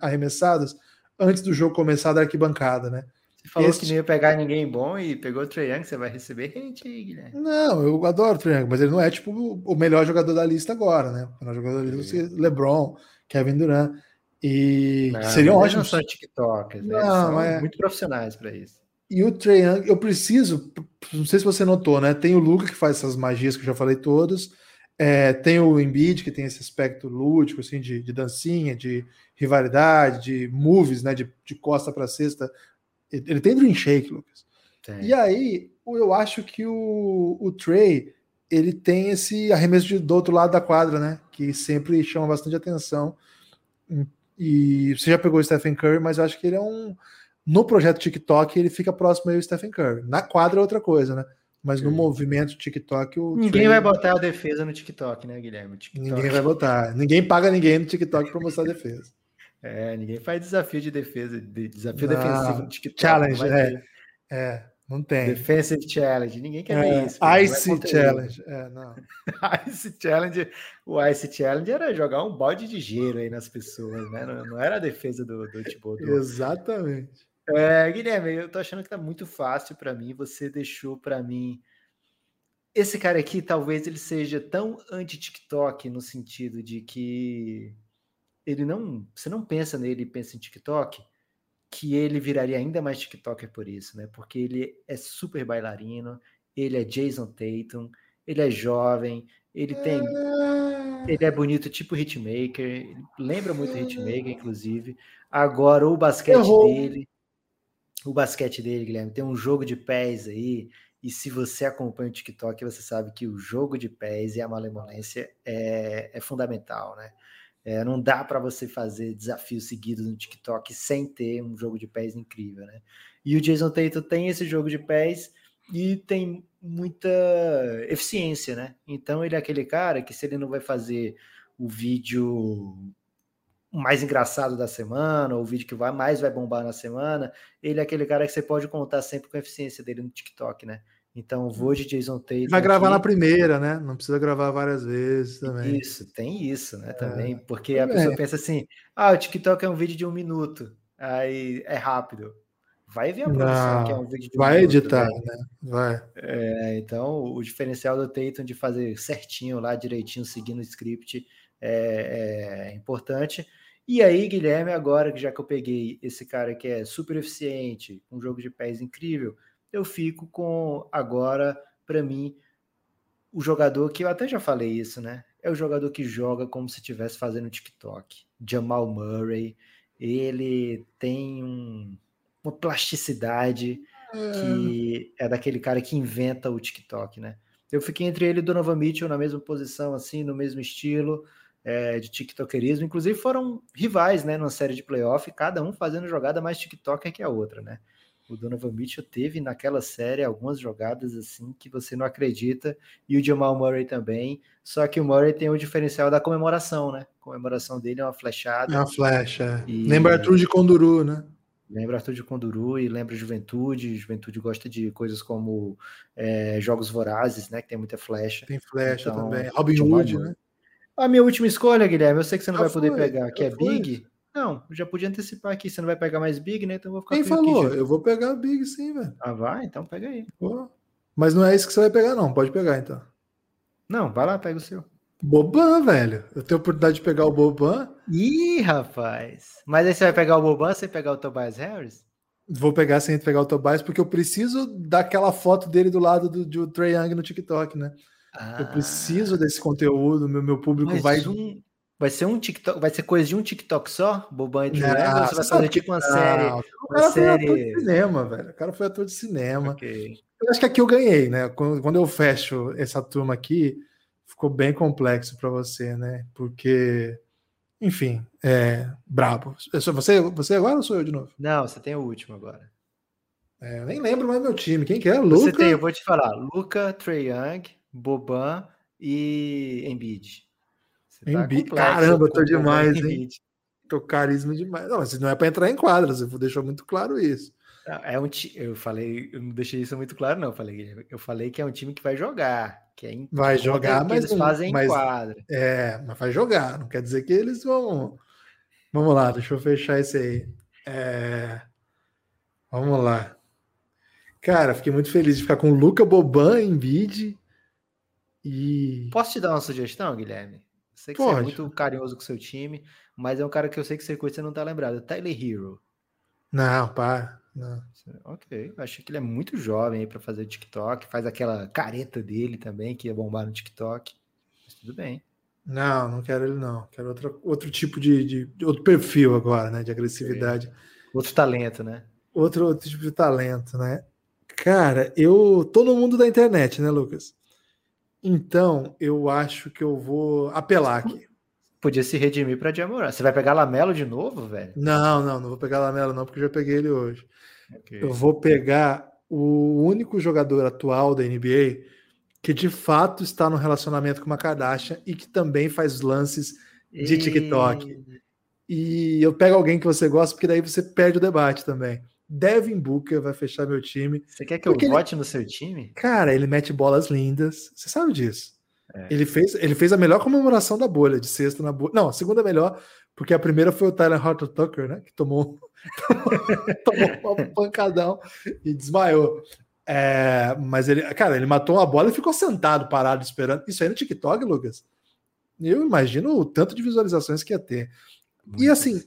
arremessadas antes do jogo começar da arquibancada, né? Você falou Esse... que não ia pegar ninguém bom e pegou o Trae Young, você vai receber hate aí, Guilherme. Não, eu adoro o Trae Young, mas ele não é tipo o melhor jogador da lista agora, né? O melhor jogador da lista é LeBron, Kevin Durant. E não, seriam ótimos. Não são TikTokers, né? Não, são é... muito profissionais para isso. E o Trae Young, eu preciso, não sei se você notou, né? Tem o Luca que faz essas magias que eu já falei todas. É, tem o Embiid, que tem esse aspecto lúdico, assim, de, de dancinha, de rivalidade, de moves, né? De, de costa para cesta, ele tem Dream Shake, Lucas. Tem. E aí, eu acho que o, o Trey ele tem esse arremesso de, do outro lado da quadra, né? Que sempre chama bastante atenção. E você já pegou o Stephen Curry, mas eu acho que ele é um. No projeto TikTok, ele fica próximo aí do Stephen Curry. Na quadra é outra coisa, né? Mas no movimento TikTok. O ninguém Trey... vai botar a defesa no TikTok, né, Guilherme? TikTok. Ninguém vai botar. Ninguém paga ninguém no TikTok para mostrar a defesa. É, ninguém faz desafio de defesa, de, desafio Não, defensivo no TikTok. Challenge, é, é. Não tem. Defensive Challenge. Ninguém quer é, ver isso. Ice Challenge. É, não. Ice Challenge. O Ice Challenge era jogar um bode de gelo aí nas pessoas, né? Não, não era a defesa do, do Thibodeau. Exatamente. É, Guilherme, eu tô achando que tá muito fácil para mim. Você deixou para mim. Esse cara aqui, talvez ele seja tão anti-TikTok no sentido de que ele não. Você não pensa nele e pensa em TikTok que ele viraria ainda mais TikToker por isso, né? Porque ele é super bailarino, ele é Jason Tatum, ele é jovem, ele tem. Ele é bonito, tipo Hitmaker, lembra muito Hitmaker, inclusive. Agora, o basquete Errou. dele. O basquete dele, Guilherme, tem um jogo de pés aí. E se você acompanha o TikTok, você sabe que o jogo de pés e a malemolência é, é fundamental, né? É, não dá para você fazer desafios seguidos no TikTok sem ter um jogo de pés incrível, né? E o Jason Tatum tem esse jogo de pés e tem muita eficiência, né? Então ele é aquele cara que se ele não vai fazer o vídeo mais engraçado da semana, ou o vídeo que vai mais vai bombar na semana, ele é aquele cara que você pode contar sempre com a eficiência dele no TikTok, né? Então, vou de Jason Tatum. Vai gravar aqui. na primeira, né? Não precisa gravar várias vezes também. Isso, tem isso, né? Também, é, porque a pessoa pensa assim: ah, o TikTok é um vídeo de um minuto, aí é rápido. Vai ver a produção, Não, que é um vídeo de um Vai minuto, editar, né? né? Vai. É, então, o diferencial do Tatum de fazer certinho lá, direitinho, seguindo o script, é, é importante. E aí, Guilherme, agora, já que eu peguei esse cara que é super eficiente, um jogo de pés incrível eu fico com agora, para mim, o jogador que eu até já falei isso, né? É o jogador que joga como se estivesse fazendo TikTok. Jamal Murray, ele tem um, uma plasticidade que é daquele cara que inventa o TikTok, né? Eu fiquei entre ele e Donovan Mitchell na mesma posição, assim, no mesmo estilo é, de TikTokerismo. Inclusive foram rivais, né, numa série de playoff, cada um fazendo jogada mais TikToker que a outra, né? O Donovan Mitchell teve naquela série algumas jogadas assim que você não acredita, e o Jamal Murray também. Só que o Murray tem o diferencial da comemoração, né? A comemoração dele é uma flechada. É uma flecha. E... Lembra Arthur de Conduru, né? Lembra Arthur de Conduru e lembra Juventude. Juventude gosta de coisas como é, Jogos Vorazes, né? Que tem muita flecha. Tem flecha então, também. Robin Hood, né? A minha última escolha, Guilherme, eu sei que você não já vai foi, poder pegar, que é foi. Big. Não, já podia antecipar aqui. Você não vai pegar mais Big, né? Então eu vou ficar Quem falou? Aqui, eu vou pegar Big sim, velho. Ah, vai? Então pega aí. Pô. Mas não é isso que você vai pegar, não. Pode pegar, então. Não, vai lá, pega o seu. Boban, velho. Eu tenho a oportunidade de pegar o Boban. Ih, rapaz. Mas aí você vai pegar o Boban sem pegar o Tobias Harris? Vou pegar sem pegar o Tobias, porque eu preciso daquela foto dele do lado do, do Trey Young no TikTok, né? Ah. Eu preciso desse conteúdo, meu, meu público Mas vai. Um, Vai ser um TikTok, vai ser coisa de um TikTok só? Boban e Trey Ou você vai fazer tipo uma não, série? O cara série... foi ator de cinema, velho. O cara foi ator de cinema. Okay. Eu acho que aqui eu ganhei, né? Quando eu fecho essa turma aqui, ficou bem complexo para você, né? Porque, enfim, é brabo. Você, você agora ou sou eu de novo? Não, você tem o último agora. É, eu nem lembro mais meu time. Quem que é? Luca? Você tem, eu vou te falar. Luca, Trey Young, Boban e Embiid. Tá Caramba, eu tô demais, hein? Tô carisma demais. Não, mas não é para entrar em quadras, eu deixou muito claro isso. É um eu falei, eu não deixei isso muito claro, não. Eu falei, eu falei que é um time que vai jogar, que é vai jogar, mas eles fazem mas, quadra. É, mas vai jogar. Não quer dizer que eles vão. Vamos lá, deixa eu fechar esse aí. É... Vamos lá. Cara, fiquei muito feliz de ficar com o Luca Boban em bid. E. Posso te dar uma sugestão, Guilherme? Sei que Pode. você é muito carinhoso com seu time, mas é um cara que eu sei que você curte, você não tá lembrado. Tyler Hero. Não, pá. Não. Ok, eu achei que ele é muito jovem aí para fazer TikTok, faz aquela careta dele também, que ia bombar no TikTok. Mas tudo bem. Não, não quero ele não. Quero outro, outro tipo de, de, de outro perfil agora, né? De agressividade. Outro talento, né? Outro, outro tipo de talento, né? Cara, eu tô no mundo da internet, né, Lucas? Então, eu acho que eu vou apelar aqui. Podia se redimir para Diamorã. Você vai pegar Lamelo de novo, velho? Não, não, não vou pegar Lamelo não, porque eu já peguei ele hoje. Okay. Eu vou pegar o único jogador atual da NBA que de fato está no relacionamento com uma Kardashian e que também faz lances de TikTok. E... e eu pego alguém que você gosta, porque daí você perde o debate também. Devin Booker vai fechar meu time. Você quer que eu vote ele... no seu time? Cara, ele mete bolas lindas. Você sabe disso. É. Ele, fez, ele fez a melhor comemoração da bolha, de sexta na bolha. Não, a segunda melhor, porque a primeira foi o Tyler Horton Tucker, né? Que tomou, tomou um pancadão e desmaiou. É, mas ele, cara, ele matou uma bola e ficou sentado, parado, esperando. Isso aí no TikTok, Lucas. Eu imagino o tanto de visualizações que ia ter. Muito e assim,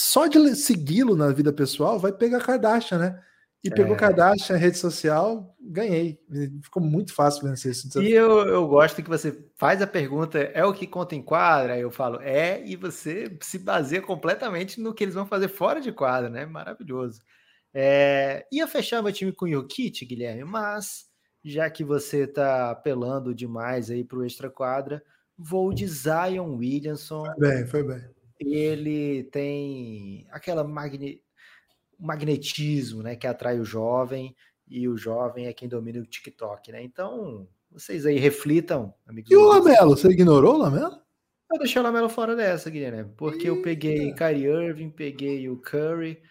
só de segui-lo na vida pessoal vai pegar Kardashian, né? E é. pegou Kardashian, rede social, ganhei. Ficou muito fácil vencer isso. E eu, eu gosto que você faz a pergunta: é o que conta em quadra? Aí eu falo, é, e você se baseia completamente no que eles vão fazer fora de quadra, né? Maravilhoso. É, ia fechar meu time com o Jokic, Guilherme, mas já que você tá apelando demais aí pro extra quadra, vou de Zion Williamson. Foi bem, foi bem. Ele tem aquela magne magnetismo, né, que atrai o jovem e o jovem é quem domina o TikTok, né? Então, vocês aí reflitam, amigos. E o Lamelo, você ignorou o Lamelo? Eu deixei o Lamelo fora dessa, Guilherme, porque Eita. eu peguei Kyrie Irving, peguei o Curry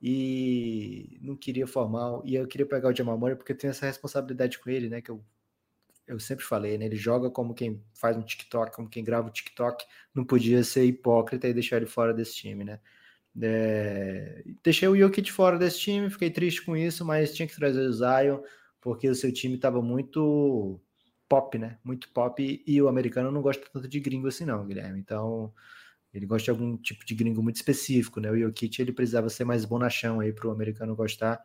e não queria formar, e eu queria pegar o Jamal Murray porque eu tenho essa responsabilidade com ele, né, que eu eu sempre falei, né? Ele joga como quem faz um TikTok, como quem grava um TikTok, não podia ser hipócrita e deixar ele fora desse time, né? É, deixei o Jokic fora desse time, fiquei triste com isso, mas tinha que trazer o Zion, porque o seu time estava muito pop, né? Muito pop, e o americano não gosta tanto de gringo assim, não, Guilherme. Então, ele gosta de algum tipo de gringo muito específico, né? O Jokic ele precisava ser mais bonachão aí para o americano gostar.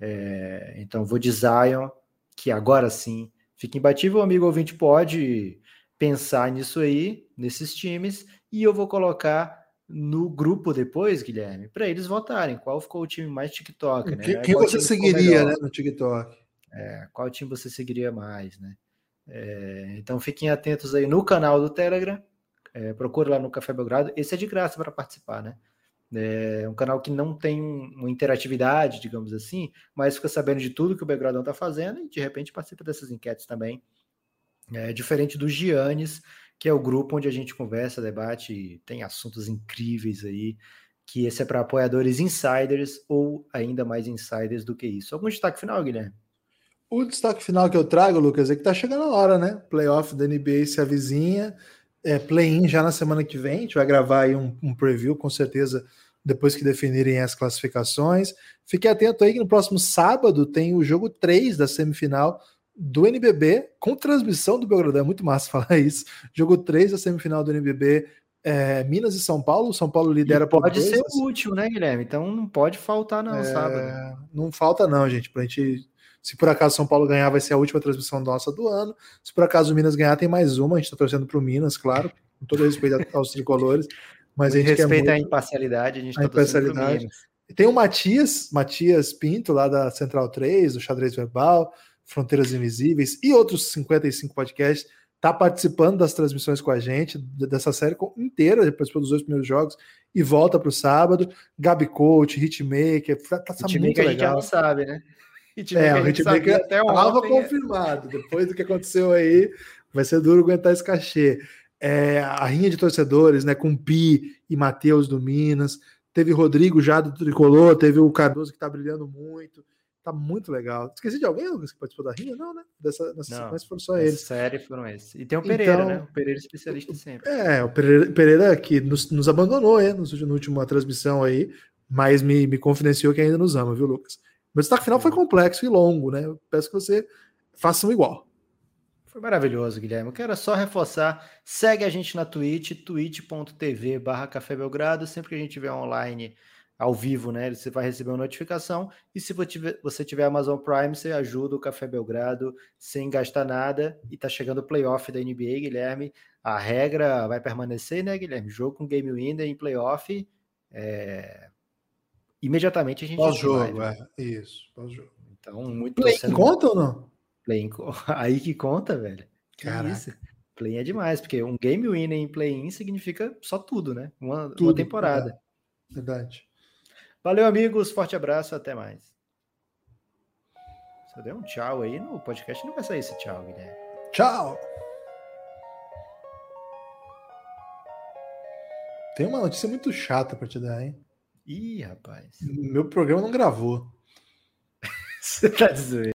É, então, vou de Zion, que agora sim fica imbatível. Amigo ouvinte pode pensar nisso aí, nesses times, e eu vou colocar no grupo depois, Guilherme, para eles votarem qual ficou o time mais TikTok, né? Quem, quem você seguiria, né, no TikTok? É, qual time você seguiria mais, né? É, então fiquem atentos aí no canal do Telegram, é, procure lá no Café Belgrado. Esse é de graça para participar, né? É um canal que não tem uma interatividade, digamos assim, mas fica sabendo de tudo que o Belgradão está fazendo e de repente participa dessas enquetes também. É diferente do Giannis, que é o grupo onde a gente conversa, debate, tem assuntos incríveis aí, que esse é para apoiadores insiders ou ainda mais insiders do que isso. Algum destaque final, Guilherme? O destaque final que eu trago, Lucas, é que tá chegando a hora, né? Playoff da NBA se avizinha, é, play-in já na semana que vem, a gente vai gravar aí um, um preview, com certeza, depois que definirem as classificações. Fique atento aí que no próximo sábado tem o jogo 3 da semifinal do NBB, com transmissão do Belgradão, é muito massa falar isso. Jogo 3 da semifinal do NBB, é, Minas e São Paulo. São Paulo lidera e Pode ser o último, né, Guilherme? Então não pode faltar, não, é, sábado. Não falta, não, gente. Pra gente. Se por acaso São Paulo ganhar, vai ser a última transmissão nossa do ano. Se por acaso o Minas ganhar, tem mais uma. A gente tá torcendo pro Minas, claro, com todo respeito aos tricolores. Mas a gente respeita muito... a imparcialidade, a gente a tá imparcialidade. Tem o Matias, Matias Pinto, lá da Central 3, do Xadrez Verbal. Fronteiras Invisíveis e outros 55 podcasts, está participando das transmissões com a gente, dessa série inteira, participou dos dois primeiros jogos, e volta para o sábado. Gabi Coach, Hitmaker, tá, tá Hitmaker muito legal. a gente já não sabe, né? Hitmaker é, o Hitmaker estava confirmado. Depois do que aconteceu aí, vai ser duro aguentar esse cachê. É, a rinha de torcedores, né, com Pi e Matheus do Minas. Teve Rodrigo já do Tricolor, teve o Cardoso que está brilhando muito. Tá muito legal. Esqueci de alguém que participou da rinha? Não, né? Dessa, nessa não, sequência foram só eles. série foram esses. E tem o Pereira, então, né? O Pereira especialista sempre. É, o Pereira, Pereira que nos, nos abandonou, é, no, no última transmissão aí, mas me, me confidenciou que ainda nos ama, viu, Lucas? Meu destaque final foi complexo e longo, né? Eu peço que você faça um igual. Foi maravilhoso, Guilherme. Eu quero só reforçar. Segue a gente na Twitch, twitch.tv barra Café Belgrado. Sempre que a gente estiver online ao vivo, né? Você vai receber uma notificação. E se você tiver Amazon Prime, você ajuda o Café Belgrado sem gastar nada. E tá chegando o playoff da NBA, Guilherme. A regra vai permanecer, né, Guilherme? Jogo com game winner em playoff. É... Imediatamente a gente. Pós-jogo, é. Isso, pós-jogo. Então, muito. Play torcendo... conta ou não? Play Aí que conta, velho. Que isso? Play é demais, porque um game winner em play-in significa só tudo, né? Uma, tudo, uma temporada. É. Verdade. Valeu, amigos. Forte abraço. Até mais. Se eu der um tchau aí no podcast, não vai sair esse tchau, Guilherme. Tchau. Tem uma notícia muito chata pra te dar, hein? Ih, rapaz. Meu programa não gravou. Você tá dizendo.